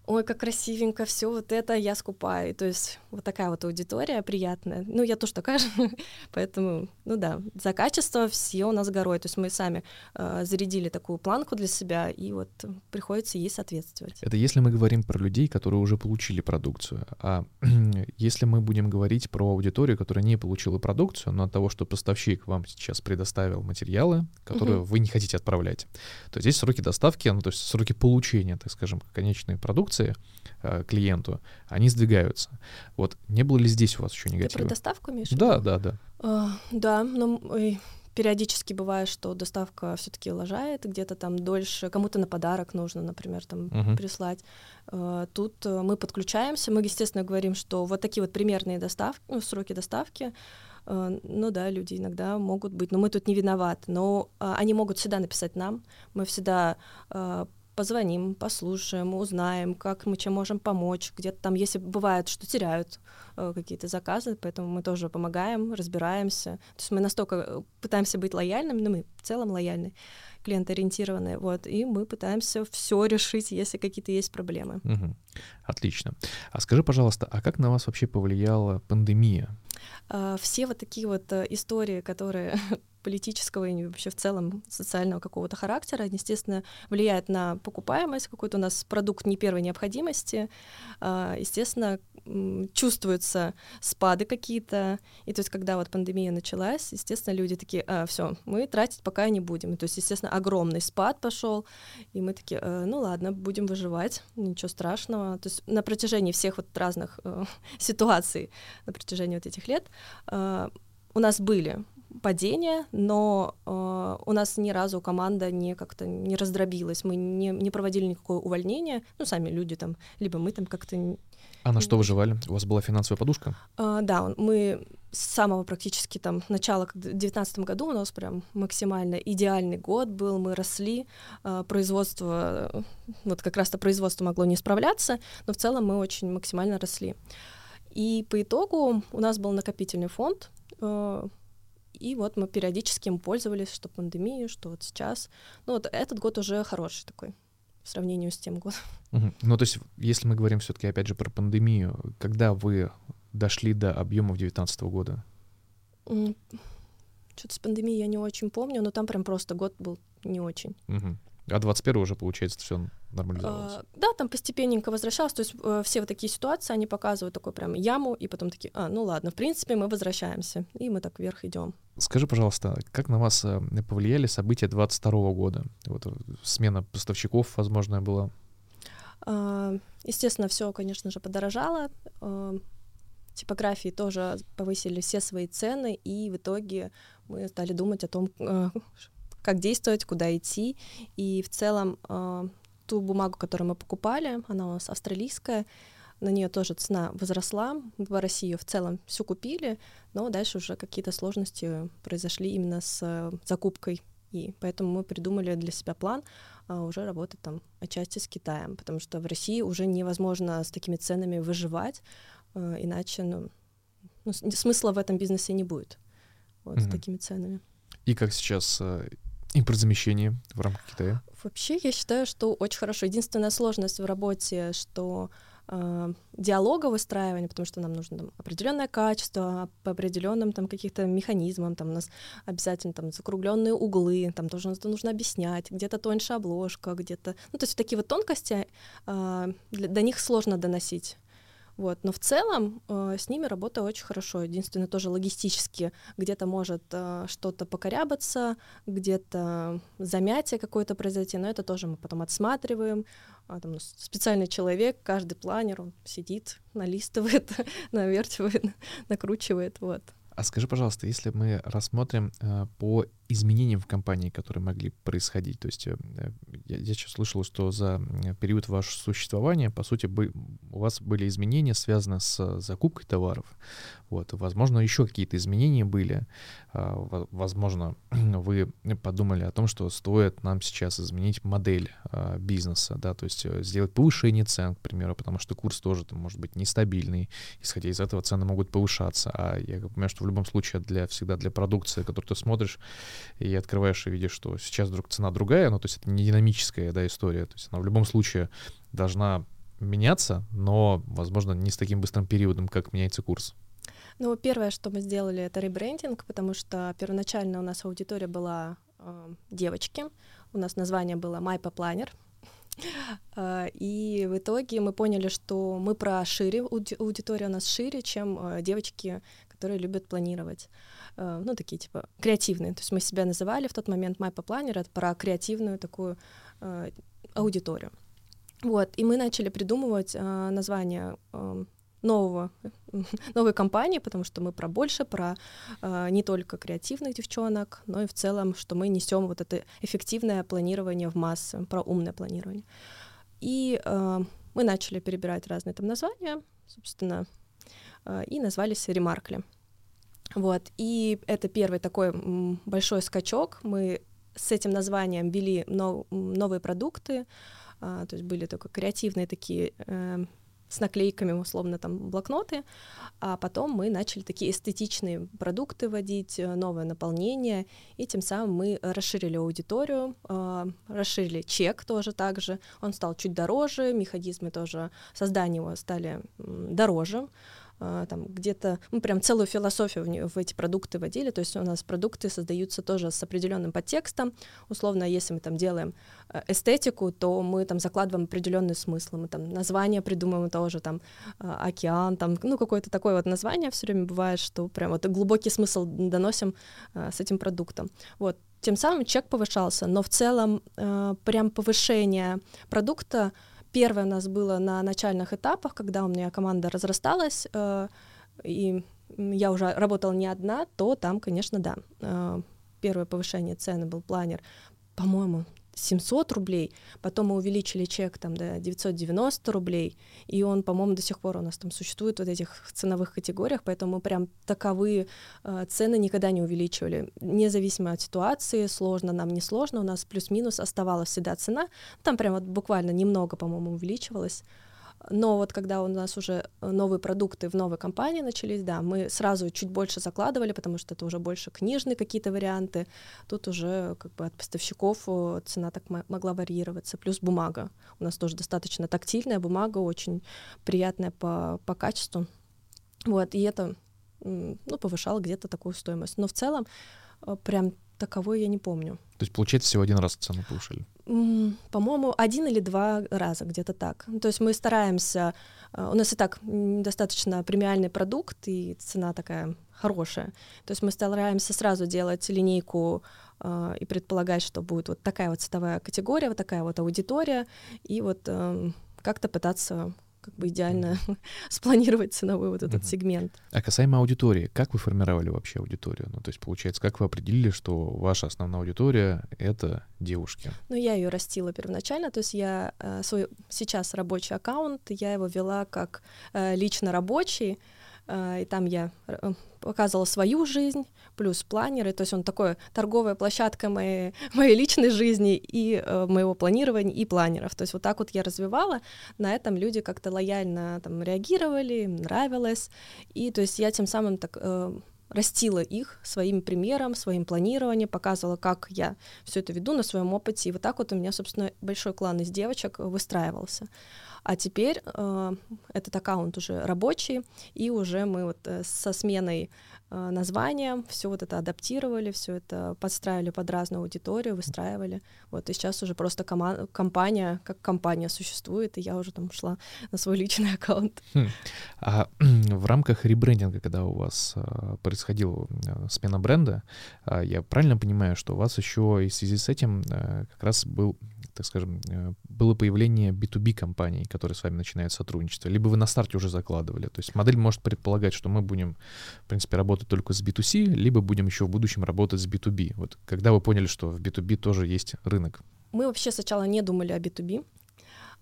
ой, как красивенько, все вот это я скупаю. То есть вот такая вот аудитория приятная. Ну, я тоже такая же, поэтому, ну да, за качество все у нас горой. То есть мы сами э, зарядили такую планку для себя, и вот приходится ей соответствовать. Это если мы говорим про людей, которые уже получили продукцию. А если мы будем говорить про аудиторию, которая не получила продукцию, но от того, что поставщик вам сейчас предоставил материалы, которые угу. вы не хотите отправлять, то здесь сроки доставки, ну, то есть сроки получения, так скажем, конечной продукции инструкции э, клиенту, они сдвигаются. Вот не было ли здесь у вас еще негатива? Ты про доставку, имеешь? Да, да, да. Uh, да, но периодически бывает, что доставка все-таки лажает, где-то там дольше, кому-то на подарок нужно, например, там uh-huh. прислать. Uh, тут uh, мы подключаемся, мы, естественно, говорим, что вот такие вот примерные доставки, ну, сроки доставки, Uh, ну да, люди иногда могут быть, но мы тут не виноваты. Но они могут всегда написать нам, мы всегда позвоним, послушаем, узнаем, как мы чем можем помочь. Где-то там, если бывает, что теряют э, какие-то заказы, поэтому мы тоже помогаем, разбираемся. То есть мы настолько э, пытаемся быть лояльными, но мы в целом лояльны, клиентоориентированные, вот, и мы пытаемся все решить, если какие-то есть проблемы. Угу. Отлично. А скажи, пожалуйста, а как на вас вообще повлияла пандемия? А, все вот такие вот э, истории, которые политического и вообще в целом социального какого-то характера, они, естественно, влияют на покупаемость, какой-то у нас продукт не первой необходимости, а, естественно, чувствуются спады какие-то, и то есть когда вот пандемия началась, естественно, люди такие, а, все, мы тратить пока не будем, и, то есть, естественно, огромный спад пошел, и мы такие, а, ну ладно, будем выживать, ничего страшного, то есть на протяжении всех вот разных э, ситуаций, на протяжении вот этих лет э, у нас были падение, но э, у нас ни разу команда не как-то не раздробилась, мы не, не проводили никакое увольнение, ну, сами люди там, либо мы там как-то... А на что выживали? У вас была финансовая подушка? Э, да, мы с самого практически там начала, в 2019 году у нас прям максимально идеальный год был, мы росли, э, производство, вот как раз-то производство могло не справляться, но в целом мы очень максимально росли. И по итогу у нас был накопительный фонд, э, и вот мы периодически им пользовались, что пандемию, что вот сейчас. Ну вот этот год уже хороший такой в сравнении с тем годом. Угу. Ну то есть если мы говорим все-таки опять же про пандемию, когда вы дошли до объемов 2019 года? Что-то с пандемией я не очень помню, но там прям просто год был не очень. Угу. А 21 уже, получается, все нормализовалось? А, да, там постепенненько возвращалось. То есть э, все вот такие ситуации, они показывают такую прям яму, и потом такие, а, ну ладно, в принципе, мы возвращаемся. И мы так вверх идем. Скажи, пожалуйста, как на вас э, повлияли события 22 года? Вот э, смена поставщиков, возможно, была? А, естественно, все, конечно же, подорожало. А, типографии тоже повысили все свои цены, и в итоге мы стали думать о том, как действовать, куда идти. И в целом э, ту бумагу, которую мы покупали, она у нас австралийская, на нее тоже цена возросла. По России в целом все купили, но дальше уже какие-то сложности произошли именно с э, закупкой. И поэтому мы придумали для себя план а, уже работать там отчасти с Китаем, потому что в России уже невозможно с такими ценами выживать, а, иначе ну, ну, смысла в этом бизнесе не будет вот, mm-hmm. с такими ценами. И как сейчас Импортзамещение в рамках Китая? Вообще, я считаю, что очень хорошо. Единственная сложность в работе, что э, диалога выстраивания, потому что нам нужно там, определенное качество, по определенным там каких-то механизмам, там у нас обязательно там закругленные углы, там тоже нужно объяснять, где-то тоньше обложка, где-то, ну то есть такие вот тонкости, э, для, до них сложно доносить. Вот. Но в целом э, с ними работа очень хорошо. Единственное, тоже логистически где-то может э, что-то покорябаться, где-то замятие какое-то произойти, но это тоже мы потом отсматриваем. А, там, специальный человек, каждый планер, он сидит, налистывает, навертивает, накручивает. Вот. А скажи, пожалуйста, если мы рассмотрим э, по изменениям в компании, которые могли происходить, то есть э, я, я сейчас слышал, что за период вашего существования, по сути, бы, у вас были изменения, связанные с закупкой товаров. Вот, возможно, еще какие-то изменения были. Э, возможно, вы подумали о том, что стоит нам сейчас изменить модель э, бизнеса, да, то есть э, сделать повышение цен, к примеру, потому что курс тоже там, может быть нестабильный, исходя из этого цены могут повышаться. А я понимаю, что в любом случае для, всегда для продукции, которую ты смотришь и открываешь и видишь, что сейчас вдруг цена другая, ну, то есть это не динамическая, да, история, то есть она в любом случае должна меняться, но, возможно, не с таким быстрым периодом, как меняется курс. Ну, первое, что мы сделали, это ребрендинг, потому что первоначально у нас аудитория была э, девочки, у нас название было MyPa Planner, а, и в итоге мы поняли, что мы про шире, аудитория у нас шире, чем э, девочки, которые любят планировать. Э, ну, такие типа креативные. То есть мы себя называли в тот момент MyPa Planner, это про креативную такую э, аудиторию. Вот, и мы начали придумывать название нового, новой компании, потому что мы про больше, про э, не только креативных девчонок, но и в целом, что мы несем вот это эффективное планирование в массы, про умное планирование. И э, мы начали перебирать разные там названия, собственно, э, и назвались Ремаркли. Вот, и это первый такой большой скачок. Мы с этим названием ввели нов, новые продукты, э, то есть были только креативные такие э, с наклейками, условно, там, блокноты, а потом мы начали такие эстетичные продукты вводить, э, новое наполнение, и тем самым мы расширили аудиторию, э, расширили чек тоже также, он стал чуть дороже, механизмы тоже создания его стали дороже, а, там где-то мы прям целую философию в, в эти продукты вводили, то есть у нас продукты создаются тоже с определенным подтекстом, условно, если мы там делаем э, эстетику, то мы там закладываем определенный смысл, мы там название придумываем тоже там а, океан, там ну какое-то такое вот название. Все время бывает, что прям вот глубокий смысл доносим а, с этим продуктом, вот. Тем самым чек повышался, но в целом прям повышение продукта Первое у нас было на начальных этапах, когда у меня команда разрасталась, э, и я уже работала не одна, то там, конечно, да, э, первое повышение цены был планер, по-моему, 700 рублей, потом мы увеличили чек там до 990 рублей, и он, по-моему, до сих пор у нас там существует вот этих ценовых категориях, поэтому мы прям таковые э, цены никогда не увеличивали, независимо от ситуации, сложно нам, не сложно, у нас плюс-минус оставалась всегда цена, там прям вот буквально немного, по-моему, увеличивалась, но вот когда у нас уже э, новые продукты в новой компании начались, да, мы сразу чуть больше закладывали, потому что это уже больше книжные какие-то варианты. Тут уже как бы от поставщиков э, цена так могла варьироваться. Плюс бумага. У нас тоже достаточно тактильная бумага, очень приятная по, по качеству. Вот, и это ну, повышало где-то такую стоимость. Но в целом э, прям таковой я не помню. То есть, получается, всего один раз цену повышали? По-моему, один или два раза, где-то так. То есть мы стараемся, э, у нас и так достаточно премиальный продукт, и цена такая хорошая. То есть мы стараемся сразу делать линейку э, и предполагать, что будет вот такая вот цветовая категория, вот такая вот аудитория, и вот э, как-то пытаться как бы идеально спланировать ценовой вот этот сегмент. А касаемо аудитории, как вы формировали вообще аудиторию? Ну, то есть, получается, как вы определили, что ваша основная аудитория — это девушки? Ну, я ее растила первоначально, то есть я э, свой сейчас рабочий аккаунт, я его вела как э, лично рабочий, э, и там я показывала свою жизнь, плюс планеры, то есть он такой торговая площадка моей, моей личной жизни и э, моего планирования и планеров. То есть вот так вот я развивала, на этом люди как-то лояльно там реагировали, им нравилось, и то есть я тем самым так э, растила их своим примером, своим планированием, показывала, как я все это веду на своем опыте. И вот так вот у меня, собственно, большой клан из девочек выстраивался. А теперь э, этот аккаунт уже рабочий, и уже мы вот э, со сменой э, названия все вот это адаптировали, все это подстраивали под разную аудиторию, выстраивали. Вот и сейчас уже просто кома- компания, как компания существует, и я уже там шла на свой личный аккаунт. Хм. А в рамках ребрендинга, когда у вас э, происходила э, смена бренда, я правильно понимаю, что у вас еще и в связи с этим как раз был так скажем, было появление B2B компаний, которые с вами начинают сотрудничество? Либо вы на старте уже закладывали? То есть модель может предполагать, что мы будем, в принципе, работать только с B2C, либо будем еще в будущем работать с B2B. Вот когда вы поняли, что в B2B тоже есть рынок? Мы вообще сначала не думали о B2B.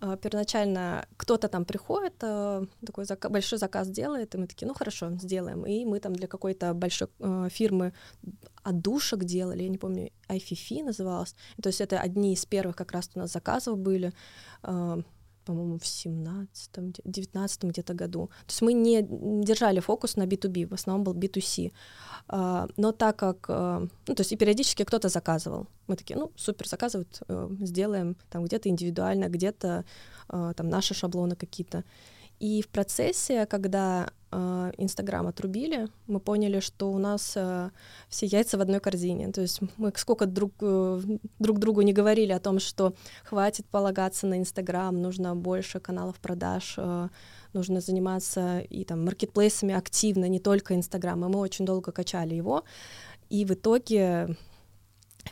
А, первоначально кто-то там приходит, а, такой большой заказ делает, и мы такие, ну хорошо, сделаем. И мы там для какой-то большой э, фирмы отдушек делали, я не помню, IFFI называлась. То есть это одни из первых как раз у нас заказов были. Э, по-моему, в 17-м, 19 где-то году. То есть мы не держали фокус на B2B, в основном был B2C. А, но так как, а, ну, то есть и периодически кто-то заказывал. Мы такие, ну, супер, заказывают, э, сделаем, там где-то индивидуально, где-то а, там наши шаблоны какие-то. И в процессе, когда э, Инстаграм отрубили, мы поняли, что у нас э, все яйца в одной корзине. То есть мы сколько друг, э, друг другу не говорили о том, что хватит полагаться на Инстаграм, нужно больше каналов продаж, э, нужно заниматься и там маркетплейсами активно, не только Инстаграм. И мы очень долго качали его. И в итоге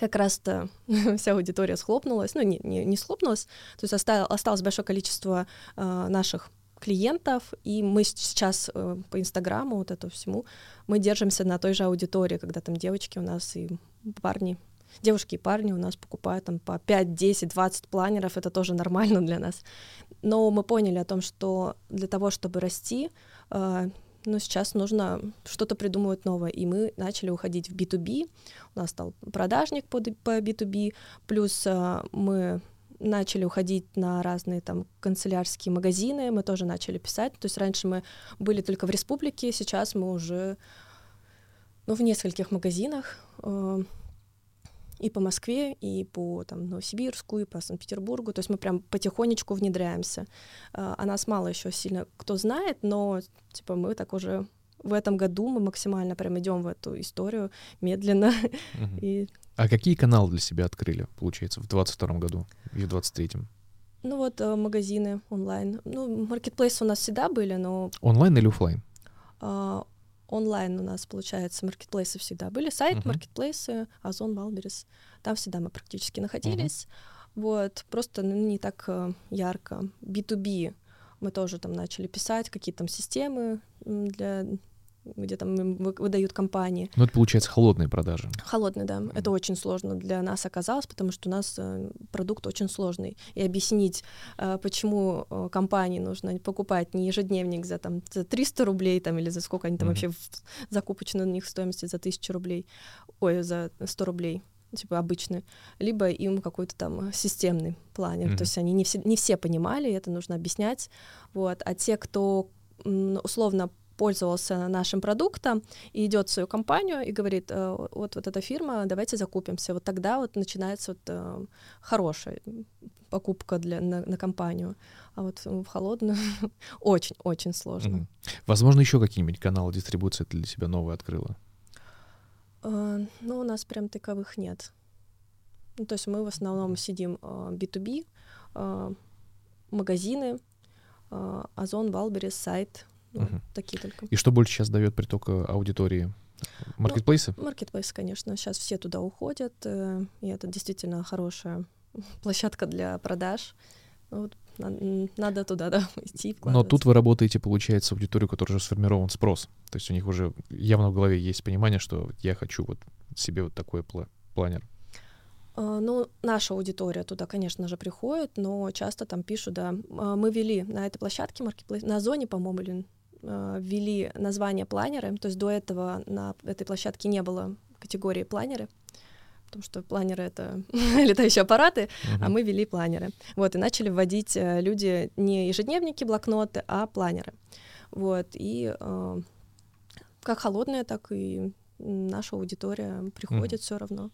как раз-то вся аудитория схлопнулась, ну, не, не, не схлопнулась, то есть осталось, осталось большое количество э, наших клиентов, и мы сейчас э, по Инстаграму, вот это всему, мы держимся на той же аудитории, когда там девочки у нас и парни, девушки и парни у нас покупают там по 5, 10, 20 планеров, это тоже нормально для нас. Но мы поняли о том, что для того, чтобы расти, э, ну, сейчас нужно что-то придумывать новое, и мы начали уходить в B2B, у нас стал продажник по, по B2B, плюс э, мы начали уходить на разные там канцелярские магазины, мы тоже начали писать. То есть раньше мы были только в республике, сейчас мы уже ну, в нескольких магазинах э, и по Москве, и по там, Новосибирску, и по Санкт-Петербургу. То есть мы прям потихонечку внедряемся. Э, о нас мало еще сильно кто знает, но типа мы так уже в этом году мы максимально прям идем в эту историю медленно. Uh-huh. И а какие каналы для себя открыли, получается, в 2022 году и в 2023? Ну вот э, магазины онлайн. Ну, маркетплейсы у нас всегда были, но... Онлайн или офлайн? Э, онлайн у нас, получается, маркетплейсы всегда были. Сайт, uh-huh. маркетплейсы, Озон, Wildberries. Там всегда мы практически находились. Uh-huh. Вот, просто ну, не так э, ярко. B2B мы тоже там начали писать, какие там системы для где там выдают компании. Ну, это получается холодные продажи. Холодные, да. М. Это очень сложно для нас оказалось, потому что у нас э, продукт очень сложный. И объяснить, э, почему э, компании нужно покупать не ежедневник за, там, за 300 рублей там, или за сколько они там mm вообще закупочная на них стоимости за 1000 рублей, ой, за 100 рублей типа обычный, либо им какой-то там системный планер. Mm-hmm. То есть они не все, не все понимали, это нужно объяснять. Вот. А те, кто условно пользовался нашим продуктом и идет в свою компанию и говорит, э, вот, вот эта фирма, давайте закупимся. Вот тогда вот начинается вот, э, хорошая покупка для, на, на компанию. А вот в холодную очень-очень сложно. Возможно, еще какие-нибудь каналы дистрибуции ты для себя новые открыла? Э, ну, у нас прям таковых нет. Ну, то есть мы в основном сидим э, B2B, э, магазины, Озон, Wildberries, сайт, ну, угу. такие только. И что больше сейчас дает приток аудитории? Маркетплейсы? Ну, маркетплейсы, конечно. Сейчас все туда уходят, э, и это действительно хорошая площадка для продаж. Ну, вот, надо туда, да, идти. Но тут вы работаете, получается, аудиторию, которая уже сформирован спрос. То есть у них уже явно в голове есть понимание, что я хочу вот себе вот такой планер. А, ну, наша аудитория туда, конечно же, приходит, но часто там пишут, да, а, мы вели на этой площадке маркетплейс, на зоне, по-моему, или ввели название планеры, то есть до этого на этой площадке не было категории планеры, потому что планеры — это летающие аппараты, uh-huh. а мы вели планеры. Вот, и начали вводить э, люди не ежедневники, блокноты, а планеры. Вот, и э, как холодная, так и наша аудитория приходит uh-huh. все равно.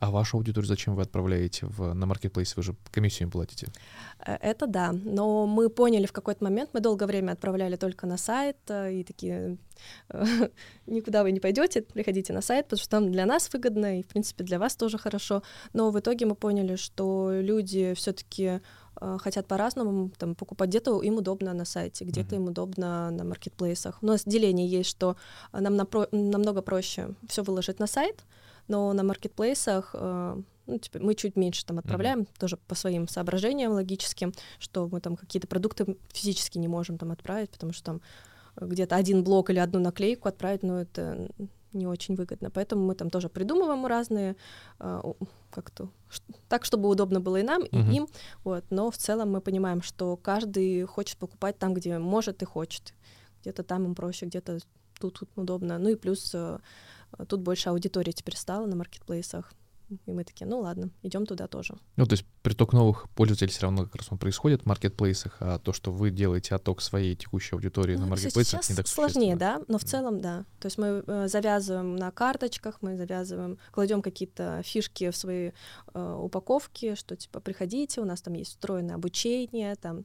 А вашу аудиторию зачем вы отправляете в, на маркетплейс? Вы же комиссию им платите. Э, это да, но мы поняли в какой-то момент, мы долгое время отправляли только на сайт, э, и такие, э, никуда вы не пойдете, приходите на сайт, потому что там для нас выгодно, и, в принципе, для вас тоже хорошо. Но в итоге мы поняли, что люди все таки хотят по-разному там, покупать. Где-то им удобно на сайте, где-то uh-huh. им удобно на маркетплейсах. У нас деление есть, что нам напро- намного проще все выложить на сайт, но на маркетплейсах э, ну, типа, мы чуть меньше там отправляем, mm-hmm. тоже по своим соображениям логическим, что мы там какие-то продукты физически не можем там отправить, потому что там где-то один блок или одну наклейку отправить, ну, это не очень выгодно. Поэтому мы там тоже придумываем разные, э, как-то так, чтобы удобно было и нам, и uh-huh. им. Вот. Но в целом мы понимаем, что каждый хочет покупать там, где может и хочет. Где-то там им проще, где-то тут, тут удобно. Ну и плюс э, тут больше аудитории теперь стало на маркетплейсах. И мы такие, ну ладно, идем туда тоже. Ну, то есть приток новых пользователей все равно как раз он происходит в маркетплейсах, а то, что вы делаете отток своей текущей аудитории ну, на маркетплейсах, сейчас не так сложнее, да, но в целом, да. То есть мы э, завязываем на карточках, мы завязываем, кладем какие-то фишки в свои э, упаковки, что типа приходите, у нас там есть встроенное обучение, там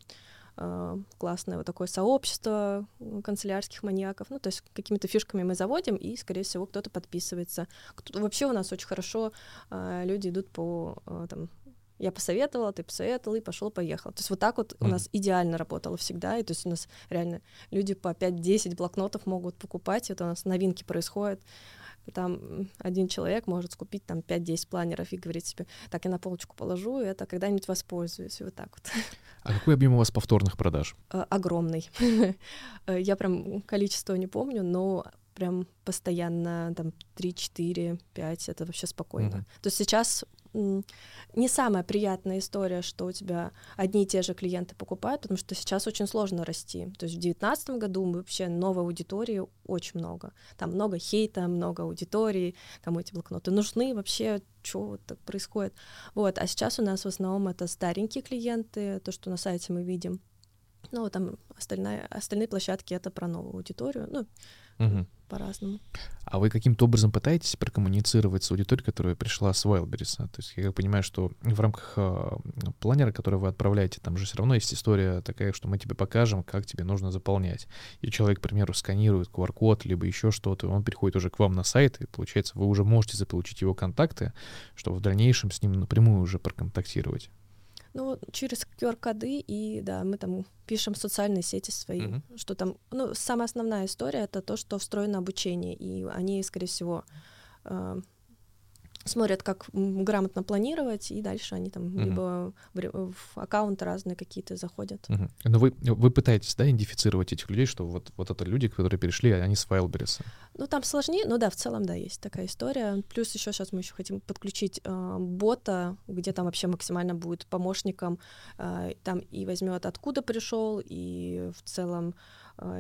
классное вот такое сообщество канцелярских маньяков. Ну, то есть какими-то фишками мы заводим, и, скорее всего, кто-то подписывается. Кто вообще у нас очень хорошо э, люди идут по э, там, я посоветовала, ты посоветовал, и пошел, поехал. То есть вот так вот mm. у нас идеально работало всегда. И то есть у нас реально люди по 5-10 блокнотов могут покупать. Это у нас новинки происходят там один человек может скупить там 5-10 планеров и говорить себе, так, я на полочку положу, и это когда-нибудь воспользуюсь, и вот так вот. А какой объем у вас повторных продаж? Э, огромный. Э, я прям количество не помню, но прям постоянно там 3, 4, 5, это вообще спокойно. Mm-hmm. То есть сейчас не самая приятная история, что у тебя одни и те же клиенты покупают, потому что сейчас очень сложно расти. То есть в 2019 году мы вообще новой аудитории очень много. Там много хейта, много аудитории, кому эти блокноты нужны, вообще что вот так происходит. Вот, а сейчас у нас в основном это старенькие клиенты, то, что на сайте мы видим. Ну, там остальная, остальные площадки это про новую аудиторию. Ну, угу. По-разному. А вы каким-то образом пытаетесь прокоммуницировать с аудиторией, которая пришла с Wildberries? То есть я понимаю, что в рамках э, планера, который вы отправляете, там же все равно есть история такая, что мы тебе покажем, как тебе нужно заполнять. И человек, к примеру, сканирует QR-код, либо еще что-то, он приходит уже к вам на сайт, и получается, вы уже можете заполучить его контакты, чтобы в дальнейшем с ним напрямую уже проконтактировать. Ну, через QR-коды, и да, мы там пишем социальные сети свои, mm-hmm. что там, ну, самая основная история это то, что встроено обучение, и они, скорее всего, э, смотрят, как грамотно планировать, и дальше они там uh-huh. либо в, в аккаунты разные какие-то заходят. Uh-huh. Но вы, вы пытаетесь, да, идентифицировать этих людей, что вот, вот это люди, которые перешли, а они с Wildberries? Ну, там сложнее, но да, в целом, да, есть такая история. Плюс еще сейчас мы еще хотим подключить э, бота, где там вообще максимально будет помощником, э, там и возьмет, откуда пришел, и в целом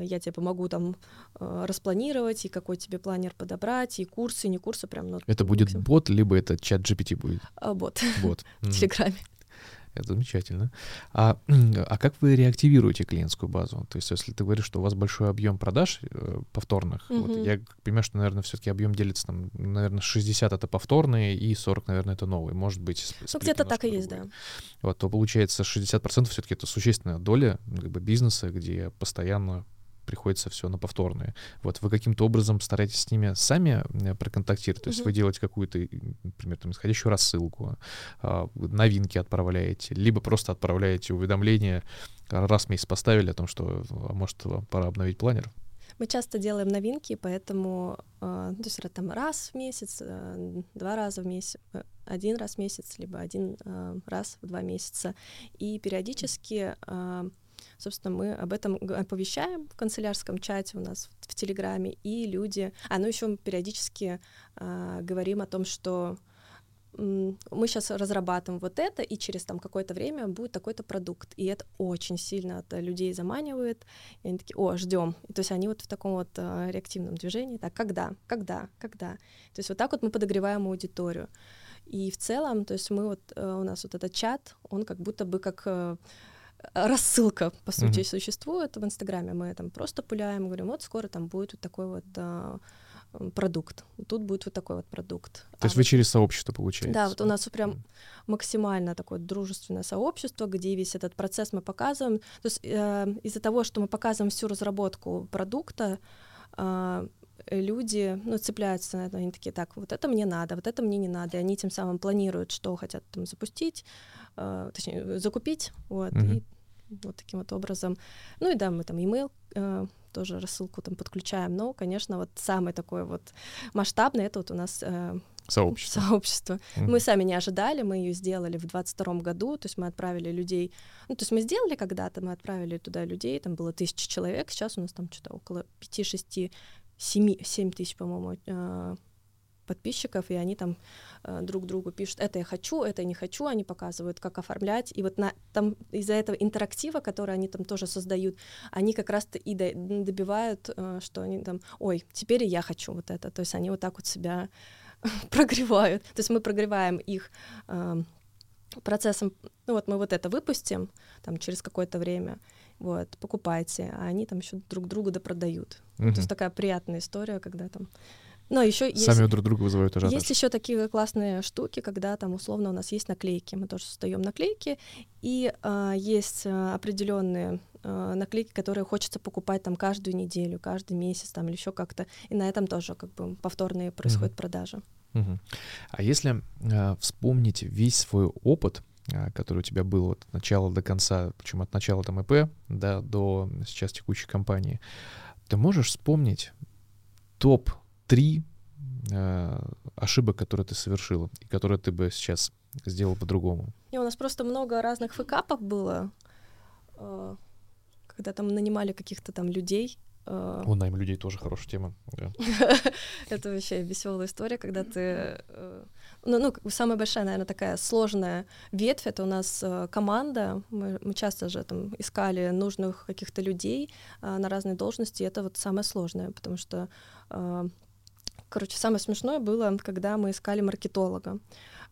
я тебе помогу там а, распланировать, и какой тебе планер подобрать, и курсы, и не курсы прям. Ну, это будет максимум. бот, либо это чат GPT будет? А, бот. Бот. В Телеграме. Это замечательно. А, а как вы реактивируете клиентскую базу? То есть, если ты говоришь, что у вас большой объем продаж э, повторных, mm-hmm. вот, я понимаю, что, наверное, все-таки объем делится там, наверное, 60 это повторные и 40, наверное, это новые. Может быть, ну, где-то так и есть, да. Вот, то получается 60% все-таки это существенная доля как бы, бизнеса, где постоянно приходится все на повторные. Вот вы каким-то образом стараетесь с ними сами э, проконтактировать, то есть mm-hmm. вы делаете какую-то, например, там, исходящую рассылку, а, новинки отправляете, либо просто отправляете уведомления, раз в месяц поставили о том, что а может пора обновить планер. Мы часто делаем новинки, поэтому э, то есть там раз в месяц, э, два раза в месяц, один раз в месяц, либо один раз в два месяца. И периодически Собственно, мы об этом оповещаем в канцелярском чате у нас в, Телеграме, и люди... А, ну еще мы периодически а, говорим о том, что мы сейчас разрабатываем вот это, и через там какое-то время будет такой-то продукт. И это очень сильно от людей заманивает. И они такие, о, ждем. То есть они вот в таком вот uh, реактивном движении. Так, когда, когда, когда. То есть вот так вот мы подогреваем аудиторию. И в целом, то есть мы вот, uh, у нас вот этот чат, он как будто бы как uh, рассылка, по сути, mm-hmm. существует в Инстаграме. Мы там просто пуляем, говорим, вот скоро там будет вот такой вот а, продукт. Тут будет вот такой вот продукт. То а есть вот, вы через сообщество получаете? Да, вот у нас прям максимально такое дружественное сообщество, где весь этот процесс мы показываем. То есть э, из-за того, что мы показываем всю разработку продукта, э, люди ну, цепляются на это, они такие, так, вот это мне надо, вот это мне не надо, и они тем самым планируют, что хотят там запустить, э, точнее, закупить, вот, mm-hmm. и вот таким вот образом. Ну и да, мы там email э, тоже рассылку там подключаем. Но, конечно, вот самый такой вот масштабный это вот у нас э, Сообщество. Сообщество. Mm-hmm. Мы сами не ожидали, мы ее сделали в 22 году, то есть мы отправили людей, ну, то есть мы сделали когда-то, мы отправили туда людей, там было тысяча человек, сейчас у нас там что-то около 5-6, 7, 7 тысяч, по-моему, э, подписчиков, и они там э, друг другу пишут, это я хочу, это я не хочу, они показывают, как оформлять, и вот на, там из-за этого интерактива, который они там тоже создают, они как раз-то и до, добивают, э, что они там, ой, теперь я хочу вот это, то есть они вот так вот себя прогревают, то есть мы прогреваем их э, процессом, ну вот мы вот это выпустим, там через какое-то время, вот, покупайте, а они там еще друг другу допродают. Угу. То есть такая приятная история, когда там но еще есть, Сами друг друга вызывают ажиотаж. Есть еще такие классные штуки, когда там условно у нас есть наклейки, мы тоже создаем наклейки, и э, есть э, определенные э, наклейки, которые хочется покупать там каждую неделю, каждый месяц там или еще как-то, и на этом тоже как бы повторные происходят mm-hmm. продажи. Mm-hmm. А если э, вспомнить весь свой опыт, который у тебя был от начала до конца, причем от начала там ИП, да, до сейчас текущей компании, ты можешь вспомнить топ три э, ошибок, которые ты совершила, и которые ты бы сейчас сделал по-другому? И у нас просто много разных фэкапов было, э, когда там нанимали каких-то там людей. Э, О, найм людей тоже хорошая тема. Это вообще веселая история, когда ты... Э, ну, ну, самая большая, наверное, такая сложная ветвь — это у нас э, команда. Мы, мы часто же там искали нужных каких-то людей на разные должности, и это вот самое сложное, потому что Короче, самое смешное было, когда мы искали маркетолога.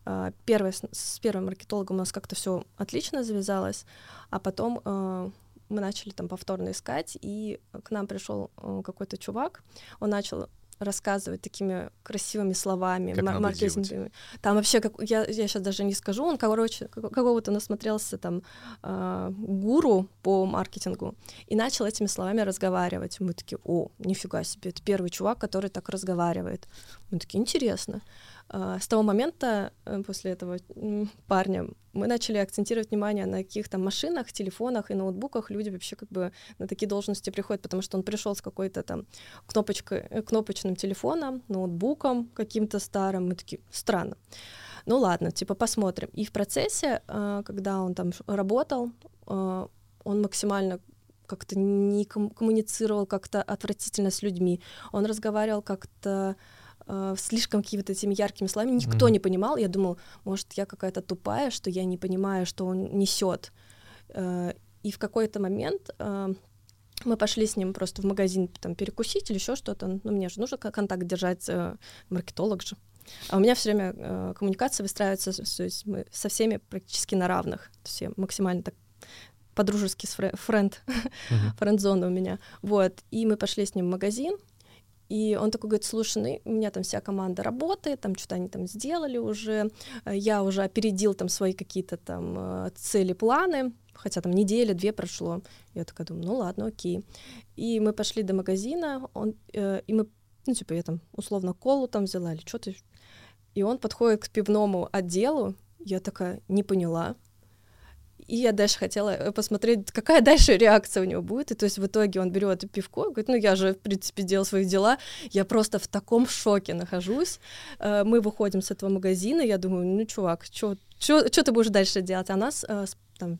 А, первое, с первым маркетологом у нас как-то все отлично завязалось, а потом а, мы начали там повторно искать, и к нам пришел э, какой-то чувак, он начал рассказывать такими красивыми словами, как маркетинговыми. Там вообще, как, я, я сейчас даже не скажу, он, короче, какого-то насмотрелся там э, гуру по маркетингу и начал этими словами разговаривать. Мы такие, о, нифига себе, это первый чувак, который так разговаривает. Мы такие, интересно. А, с того момента, э, после этого парня, мы начали акцентировать внимание на каких-то машинах, телефонах и ноутбуках. Люди вообще как бы на такие должности приходят, потому что он пришел с какой-то там кнопочкой, э, кнопочным телефоном, ноутбуком каким-то старым. Мы такие, странно. Ну ладно, типа посмотрим. И в процессе, а, когда он там работал, а, он максимально как-то не коммуницировал как-то отвратительно с людьми. Он разговаривал как-то э, слишком какими-то этими яркими словами, никто mm-hmm. не понимал. Я думал, может, я какая-то тупая, что я не понимаю, что он несет. Э, и в какой-то момент э, мы пошли с ним просто в магазин там перекусить или еще что-то. Ну, мне же нужно контакт держать, э, маркетолог же. А у меня все время э, коммуникация выстраивается, то есть мы со всеми практически на равных. То есть я максимально так по-дружески с френд, uh-huh. френд-зона у меня. Вот. И мы пошли с ним в магазин, и он такой говорит, слушай, ну, у меня там вся команда работает, там что-то они там сделали уже, э, я уже опередил там свои какие-то там э, цели, планы, хотя там неделя, две прошло. Я такая думаю, ну ладно, окей. И мы пошли до магазина, он, э, и мы, ну, типа, я там условно колу там взяла или что-то. И он подходит к пивному отделу, я такая не поняла, и я дальше хотела э, посмотреть, какая дальше реакция у него будет. И то есть в итоге он берет пивко, говорит, ну я же, в принципе, делал свои дела. Я просто в таком шоке нахожусь. Э, мы выходим с этого магазина, я думаю, ну, чувак, что ты будешь дальше делать? А нас э, там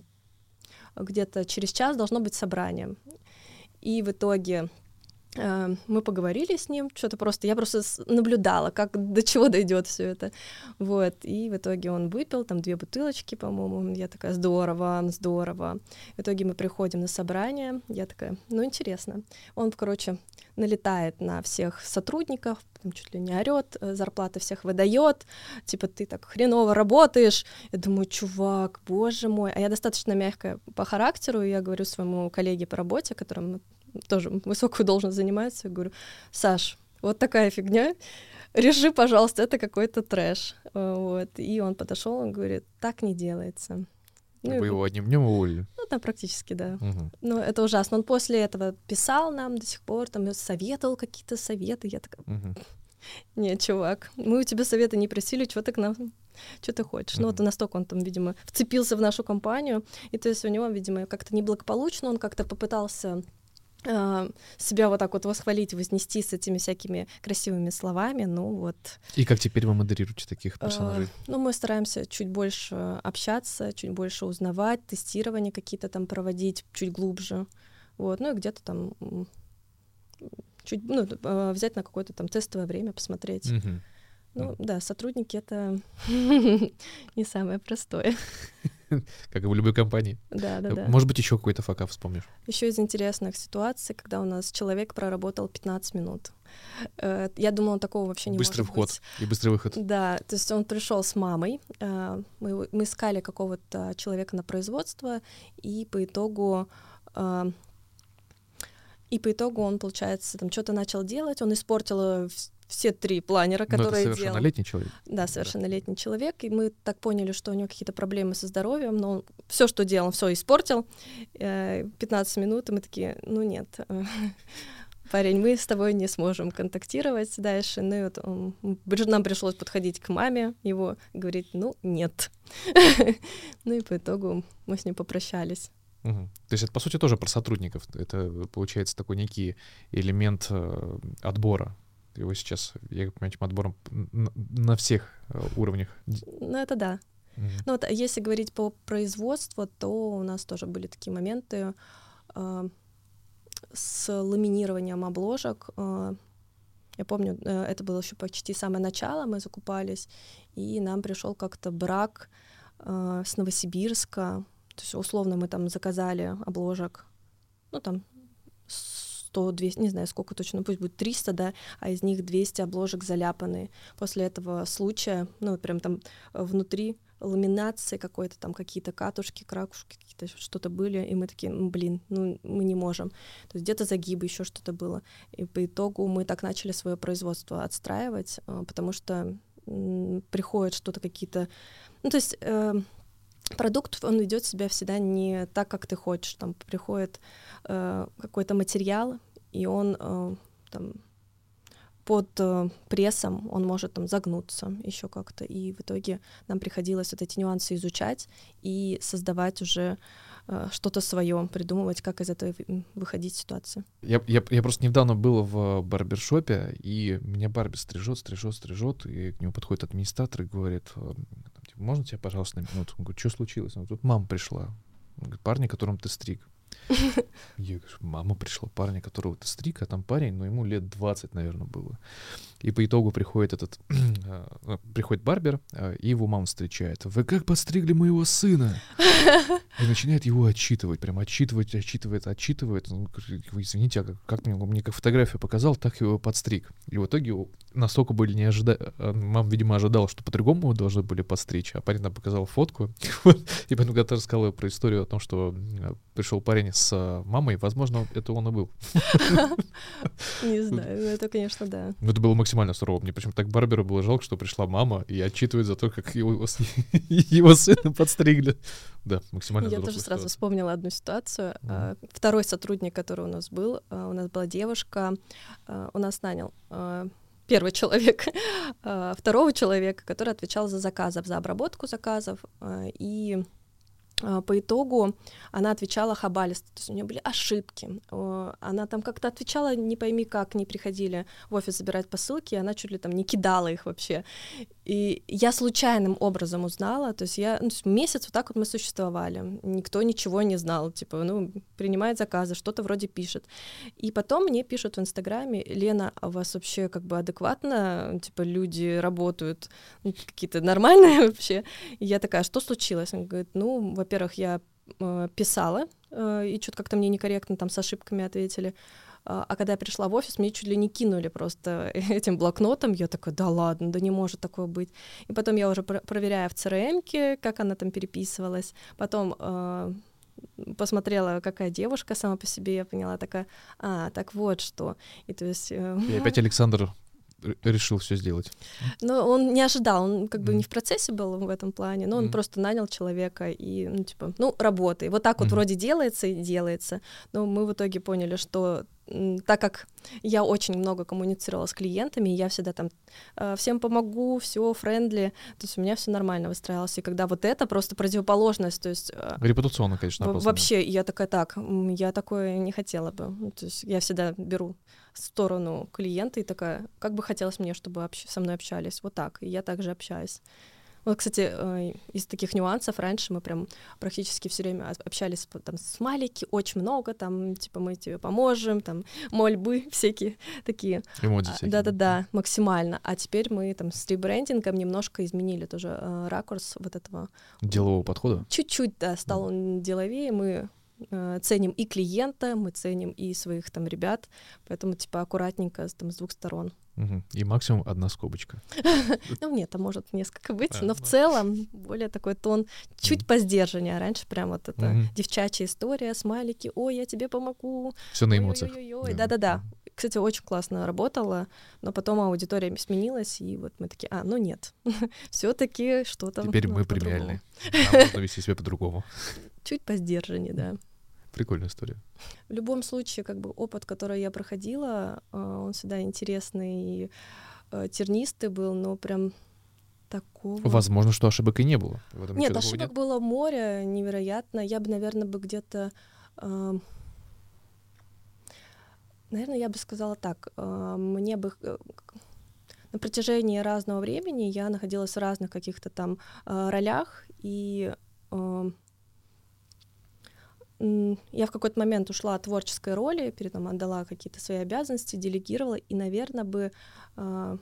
где-то через час должно быть собрание. И в итоге мы поговорили с ним, что-то просто, я просто наблюдала, как до чего дойдет все это, вот, и в итоге он выпил там две бутылочки, по-моему, я такая, здорово, здорово, в итоге мы приходим на собрание, я такая, ну, интересно, он, короче, налетает на всех сотрудников, там чуть ли не орет, э, зарплаты всех выдает, типа ты так хреново работаешь. Я думаю, чувак, боже мой. А я достаточно мягкая по характеру, и я говорю своему коллеге по работе, которым тоже высокую должность занимается, я говорю, Саш, вот такая фигня, реши, пожалуйста, это какой-то трэш. Э, вот. И он подошел, он говорит, так не делается. Ну, Вы его одним днем уволили? Ну, да, практически, да. Угу. Ну, это ужасно. Он после этого писал нам до сих пор, там, советовал какие-то советы. Я такая, угу. нет, чувак, мы у тебя советы не просили, что ты к нам что ты хочешь. Mm-hmm. Ну вот настолько он там, видимо, вцепился в нашу компанию, и то есть у него, видимо, как-то неблагополучно, он как-то попытался себя вот так вот восхвалить, вознести с этими всякими красивыми словами, ну вот. И как теперь вы модерируете таких персонажей? Э, ну, мы стараемся чуть больше общаться, чуть больше узнавать, тестирования какие-то там проводить чуть глубже, вот, ну и где-то там чуть, ну, э, взять на какое-то там тестовое время, посмотреть. Угу. Ну да, сотрудники это не самое простое. Как и в любой компании. Да, да, да. Может быть, еще какой-то факап вспомнишь? Еще из интересных ситуаций, когда у нас человек проработал 15 минут. Э, я думала, такого вообще не быстрый может вход быть. и быстрый выход. Да, то есть он пришел с мамой, э, мы, мы искали какого-то человека на производство, и по итогу э, и по итогу он, получается, там что-то начал делать, он испортил все три планера, которые Но это совершеннолетний делал. человек. Да, совершеннолетний да. человек. И мы так поняли, что у него какие-то проблемы со здоровьем, но он все, что делал, все испортил. 15 минут, и мы такие, ну нет, парень, мы с тобой не сможем контактировать дальше. Ну и вот он, нам пришлось подходить к маме его, говорить, ну нет. ну и по итогу мы с ним попрощались. Угу. То есть это, по сути, тоже про сотрудников. Это, получается, такой некий элемент э, отбора. Его сейчас, я понимаю, этим отбором на, всех э, уровнях. Ну, это да. Угу. Ну, вот, а если говорить по производству, то у нас тоже были такие моменты э, с ламинированием обложек. Э, я помню, э, это было еще почти самое начало, мы закупались, и нам пришел как-то брак э, с Новосибирска, то есть условно мы там заказали обложек, ну там 100, 200, не знаю сколько точно, пусть будет 300, да, а из них 200 обложек заляпаны. После этого случая, ну прям там внутри ламинации какой-то, там какие-то катушки, кракушки, какие-то что-то были, и мы такие, ну, блин, ну мы не можем. То есть где-то загибы, еще что-то было. И по итогу мы так начали свое производство отстраивать, а, потому что приходят что-то какие-то... Ну, то есть э, продукт, он ведет себя всегда не так, как ты хочешь. Там приходит э, какой-то материал, и он э, там, под э, прессом он может там загнуться еще как-то. И в итоге нам приходилось вот эти нюансы изучать и создавать уже э, что-то свое, придумывать, как из этого выходить ситуации. Я, я, я просто недавно был в барбершопе, и меня Барби стрижет, стрижет, стрижет, и к нему подходит администратор и говорит, можно тебя, пожалуйста, на минуту? Он говорит, что случилось? Он говорит, тут мама пришла. Он говорит, парни, которым ты стриг. Я говорю, мама пришла, парня, которого ты стриг, а там парень, ну, ему лет 20, наверное, было. И по итогу приходит этот, э, приходит барбер, э, и его мама встречает. Вы как подстригли моего сына? И начинает его отчитывать, прям отчитывать, отчитывает, отчитывает. Ну, вы извините, а как, мне, мне как фотографию показал, так его подстриг. И в итоге настолько были не ожидали, э, мама, видимо, ожидала, что по-другому должны были подстричь, а парень нам показал фотку. И потом, когда рассказала про историю о том, что пришел парень с мамой, возможно, это он и был. Не знаю, это, конечно, да. Ну, это было максимально сурово. Мне причем так Барберу было жалко, что пришла мама и отчитывает за то, как его, его сына подстригли. Да, максимально Я тоже сразу вспомнила одну ситуацию. Mm. Второй сотрудник, который у нас был, а, у нас была девушка, а, у нас нанял первый человек, второго человека, который отвечал за заказов, за обработку заказов. И а, по итогу она отвечала хабалисто, то есть у нее были ошибки. Она там как-то отвечала, не пойми как, не приходили в офис забирать посылки, и она чуть ли там не кидала их вообще. И я случайным образом узнала, то есть я ну, месяц вот так вот мы существовали, никто ничего не знал, типа, ну, принимает заказы, что-то вроде пишет. И потом мне пишут в Инстаграме, Лена, а у вас вообще как бы адекватно, типа, люди работают, ну, какие-то нормальные вообще? И я такая, что случилось? Он говорит, ну, во-первых, я э, писала, э, и что-то как-то мне некорректно там с ошибками ответили. А, а когда я пришла в офис, мне чуть ли не кинули просто этим блокнотом. Я такая, да ладно, да не может такое быть. И потом я уже проверяю в CRM, как она там переписывалась. Потом э, посмотрела, какая девушка сама по себе, я поняла, такая, а, так вот что. И то есть... Э, и опять Александр решил все сделать? Ну, он не ожидал, он как бы mm. не в процессе был в этом плане, но он mm. просто нанял человека и, ну, типа, ну, работай. Вот так вот mm. вроде делается и делается, но мы в итоге поняли, что так как я очень много коммуницировала с клиентами, я всегда там э, всем помогу, все френдли, то есть у меня все нормально выстраивалось. И когда вот это просто противоположность, то есть... Э, Репутационно, конечно, опасно. Вообще, я такая, так, я такое не хотела бы. Ну, то есть я всегда беру сторону клиента и такая, как бы хотелось мне, чтобы со мной общались. Вот так. И я также общаюсь. Вот, кстати, э, из таких нюансов раньше мы прям практически все время общались там с Малики, очень много, там, типа, мы тебе поможем, там, мольбы всякие такие. Эмодзи а, всякие. Да-да-да, максимально. А теперь мы там с ребрендингом немножко изменили тоже э, ракурс вот этого. Делового подхода? Чуть-чуть, да, стал он деловее, мы э, ценим и клиента, мы ценим и своих там ребят, поэтому типа аккуратненько там с двух сторон. Угу. И максимум одна скобочка. Ну нет, там может несколько быть, но в целом более такой тон чуть по сдержанию. А раньше прям вот эта девчачья история, смайлики, ой, я тебе помогу. Все на эмоциях. Да-да-да. Кстати, очень классно работала, но потом аудитория сменилась, и вот мы такие, а, ну нет, все-таки что-то. Теперь мы премиальные. Нам нужно вести себя по-другому. Чуть по сдержанию, да. Прикольная история. В любом случае, как бы опыт, который я проходила, э, он всегда интересный и э, тернистый был, но прям такого... Возможно, что ошибок и не было. В этом нет, ошибок нет? было море, невероятно. Я бы, наверное, бы где-то... Э, наверное, я бы сказала так. Э, мне бы... Э, на протяжении разного времени я находилась в разных каких-то там э, ролях, и э, я в какой-то момент ушла от творческой роли, передом отдала какие-то свои обязанности, делегировала, и, наверное, бы э,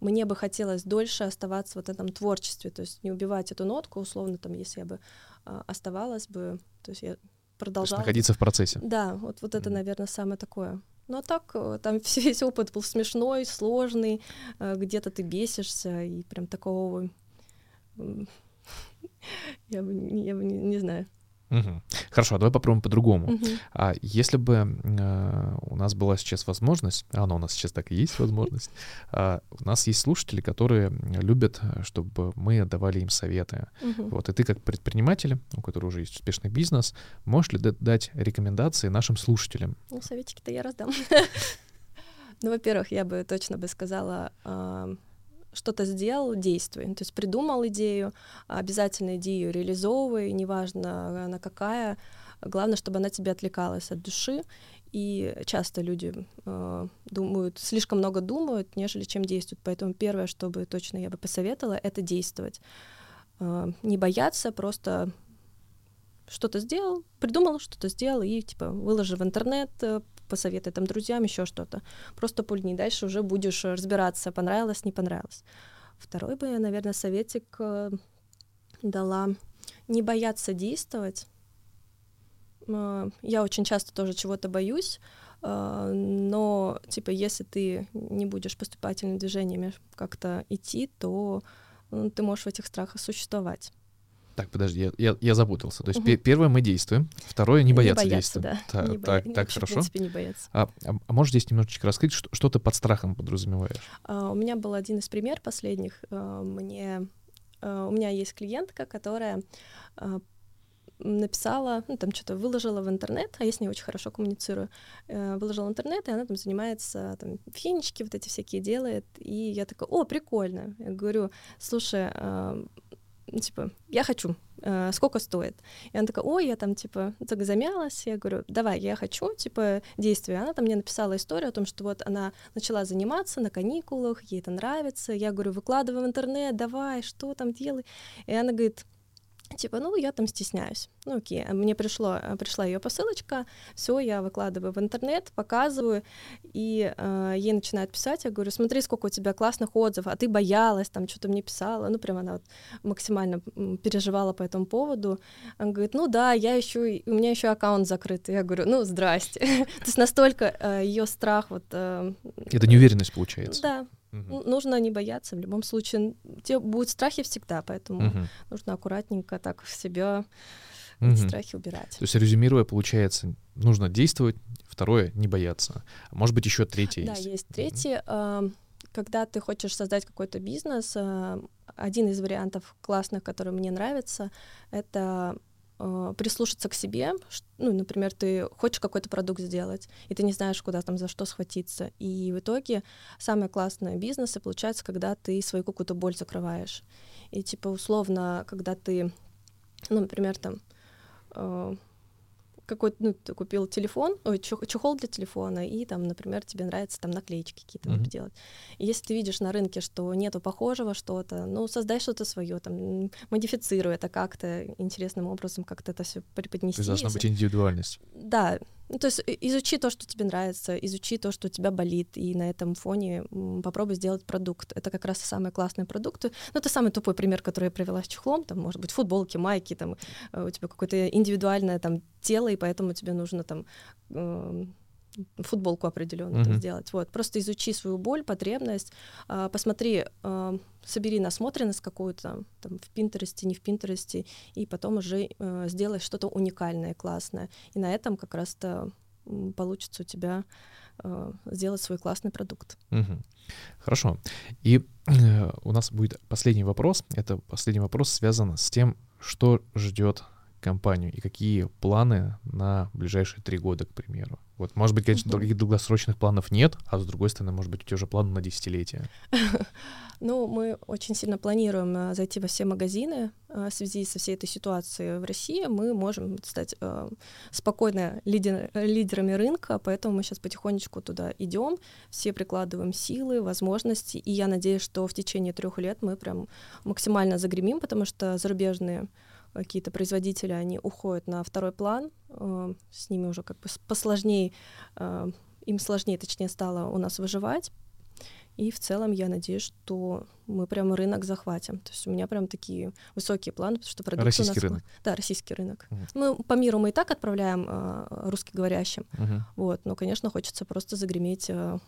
мне бы хотелось дольше оставаться вот в этом творчестве, то есть не убивать эту нотку, условно, там, если я бы э, оставалась бы, то есть я продолжала. То есть находиться в процессе. Да, вот, вот это, наверное, самое такое. Ну а так, э, там весь опыт был смешной, сложный, э, где-то ты бесишься, и прям такого... Я бы, я бы не, не знаю. Угу. Хорошо, а давай попробуем по-другому. Угу. А если бы э, у нас была сейчас возможность, а она у нас сейчас так и есть возможность, э, у нас есть слушатели, которые любят, чтобы мы давали им советы. Угу. Вот, и ты как предприниматель, у которого уже есть успешный бизнес, можешь ли дать рекомендации нашим слушателям? Ну, советики-то я раздам. Ну, во-первых, я бы точно бы сказала что-то сделал, действуй. То есть придумал идею, обязательно идею реализовывай, неважно она какая, главное, чтобы она тебе отвлекалась от души. И часто люди э, думают, слишком много думают, нежели чем действуют. Поэтому первое, что бы точно я бы посоветовала, это действовать. Э, не бояться, просто что-то сделал, придумал, что-то сделал и типа выложи в интернет, э, посоветуй там друзьям, еще что-то. Просто пульни, дальше уже будешь разбираться, понравилось, не понравилось. Второй бы я, наверное, советик э, дала не бояться действовать. Э, я очень часто тоже чего-то боюсь, э, но, типа, если ты не будешь поступательными движениями как-то идти, то ты можешь в этих страхах существовать. Так, подожди, я, я, я запутался. То есть угу. первое мы действуем, второе не бояться, не бояться действовать. Да. Так, не так, боя... так хорошо. В принципе, не бояться. А, а, а можешь здесь немножечко раскрыть, что, что ты под страхом подразумеваешь? А, у меня был один из примеров последних. А, мне, а, у меня есть клиентка, которая а, написала, ну, там что-то выложила в интернет, а я с ней очень хорошо коммуницирую, э, выложила в интернет, и она там занимается, там, финички вот эти всякие делает, и я такая, о, прикольно. Я говорю, слушай, э, типа, я хочу, э, сколько стоит? И она такая, ой, я там, типа, так замялась, я говорю, давай, я хочу, типа, действия. Она там мне написала историю о том, что вот она начала заниматься на каникулах, ей это нравится, я говорю, выкладывай в интернет, давай, что там делай? И она говорит, Типа, ну, я там стесняюсь. Ну, окей, мне пришло, э, пришла ее посылочка, все, я выкладываю в интернет, показываю, и э, ей начинают писать, я говорю, смотри, сколько у тебя классных отзывов, а ты боялась, там, что-то мне писала, ну, прям она вот максимально переживала по этому поводу. Она говорит, ну, да, я еще, у меня еще аккаунт закрытый. Я говорю, ну, здрасте. То есть настолько ее страх вот... Это неуверенность получается. Да, Угу. Нужно не бояться, в любом случае. Те будут страхи всегда, поэтому угу. нужно аккуратненько так в себя угу. страхи убирать. То есть, резюмируя, получается, нужно действовать, второе — не бояться. Может быть, еще третье есть? Да, есть третье. Угу. Когда ты хочешь создать какой-то бизнес, один из вариантов классных, который мне нравится, это э, прислушаться к себе. Ну, например, ты хочешь какой-то продукт сделать, и ты не знаешь, куда там за что схватиться. И в итоге самое классное бизнесы получается, когда ты свою какую-то боль закрываешь. И типа условно, когда ты, ну, например, там э, какой-то, ну, ты купил телефон, ой, чехол для телефона, и там, например, тебе нравится там наклеечки какие-то mm-hmm. делать. И если ты видишь на рынке, что нету похожего что-то, ну, создай что-то свое, там, модифицируй это как-то интересным образом, как-то это все преподнести. То есть должна быть индивидуальность. Да, ну, то есть изучи то, что тебе нравится, изучи то, что у тебя болит, и на этом фоне попробуй сделать продукт. Это как раз самые классные продукты. Ну, это самый тупой пример, который я привела с чехлом. Там, может быть, футболки, майки, там, э, у тебя какое-то индивидуальное там тело, и поэтому тебе нужно там э, футболку определенную mm-hmm. сделать. Вот, просто изучи свою боль, потребность, э, посмотри, э, собери насмотренность какую-то там в Пинтересте, не в Пинтересте, и потом уже э, сделай что-то уникальное, классное. И на этом как раз-то получится у тебя э, сделать свой классный продукт. Угу. Хорошо. И э, у нас будет последний вопрос. Это последний вопрос связан с тем, что ждет компанию и какие планы на ближайшие три года, к примеру? Вот, может быть, конечно, uh-huh. долгосрочных планов нет, а с другой стороны, может быть, у тебя уже планы на десятилетие. Ну, мы очень сильно планируем э, зайти во все магазины э, в связи со всей этой ситуацией в России. Мы можем стать э, спокойно лидерами рынка, поэтому мы сейчас потихонечку туда идем, все прикладываем силы, возможности, и я надеюсь, что в течение трех лет мы прям максимально загремим, потому что зарубежные какие-то производители, они уходят на второй план, э, с ними уже как бы посложнее, э, им сложнее, точнее, стало у нас выживать, и в целом я надеюсь, что мы прям рынок захватим. То есть у меня прям такие высокие планы, потому что продукты российский у нас... рынок. Да, российский рынок. Uh-huh. Мы по миру мы и так отправляем э, русскоговорящим. Uh-huh. Вот, но, конечно, хочется просто загреметь э,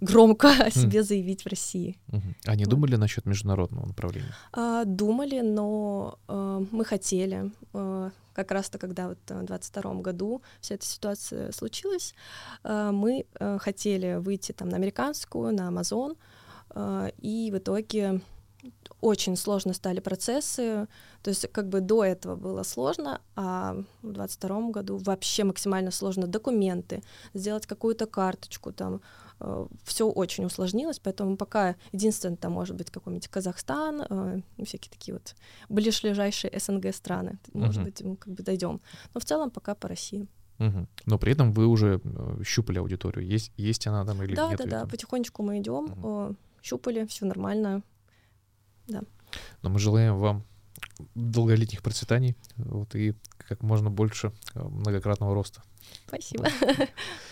громко о себе заявить в России. А не вот. думали насчет международного направления? А, думали, но э, мы хотели. Э, как раз-то, когда вот в 22 году вся эта ситуация случилась, э, мы э, хотели выйти там на американскую, на Amazon, э, и в итоге очень сложно стали процессы, то есть как бы до этого было сложно, а в 22 году вообще максимально сложно документы, сделать какую-то карточку там, Э, все очень усложнилось, поэтому пока единственное, там может быть какой-нибудь Казахстан, э, всякие такие вот ближайшие СНГ страны, может uh-huh. быть, мы как бы дойдем. Но в целом пока по России. Угу. Но при этом вы уже э, щупали аудиторию. Есть, есть она там или да, нет? Да, да, да. Потихонечку мы идем, угу. Щупали, все нормально. Да. Но мы желаем вам долголетних процветаний вот, и как можно больше многократного роста. Спасибо.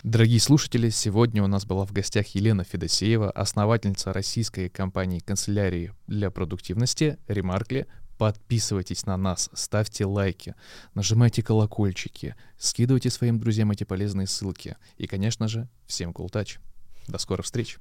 Дорогие слушатели, сегодня у нас была в гостях Елена Федосеева, основательница российской компании канцелярии для продуктивности «Ремаркли». Подписывайтесь на нас, ставьте лайки, нажимайте колокольчики, скидывайте своим друзьям эти полезные ссылки. И, конечно же, всем touch. До скорых встреч!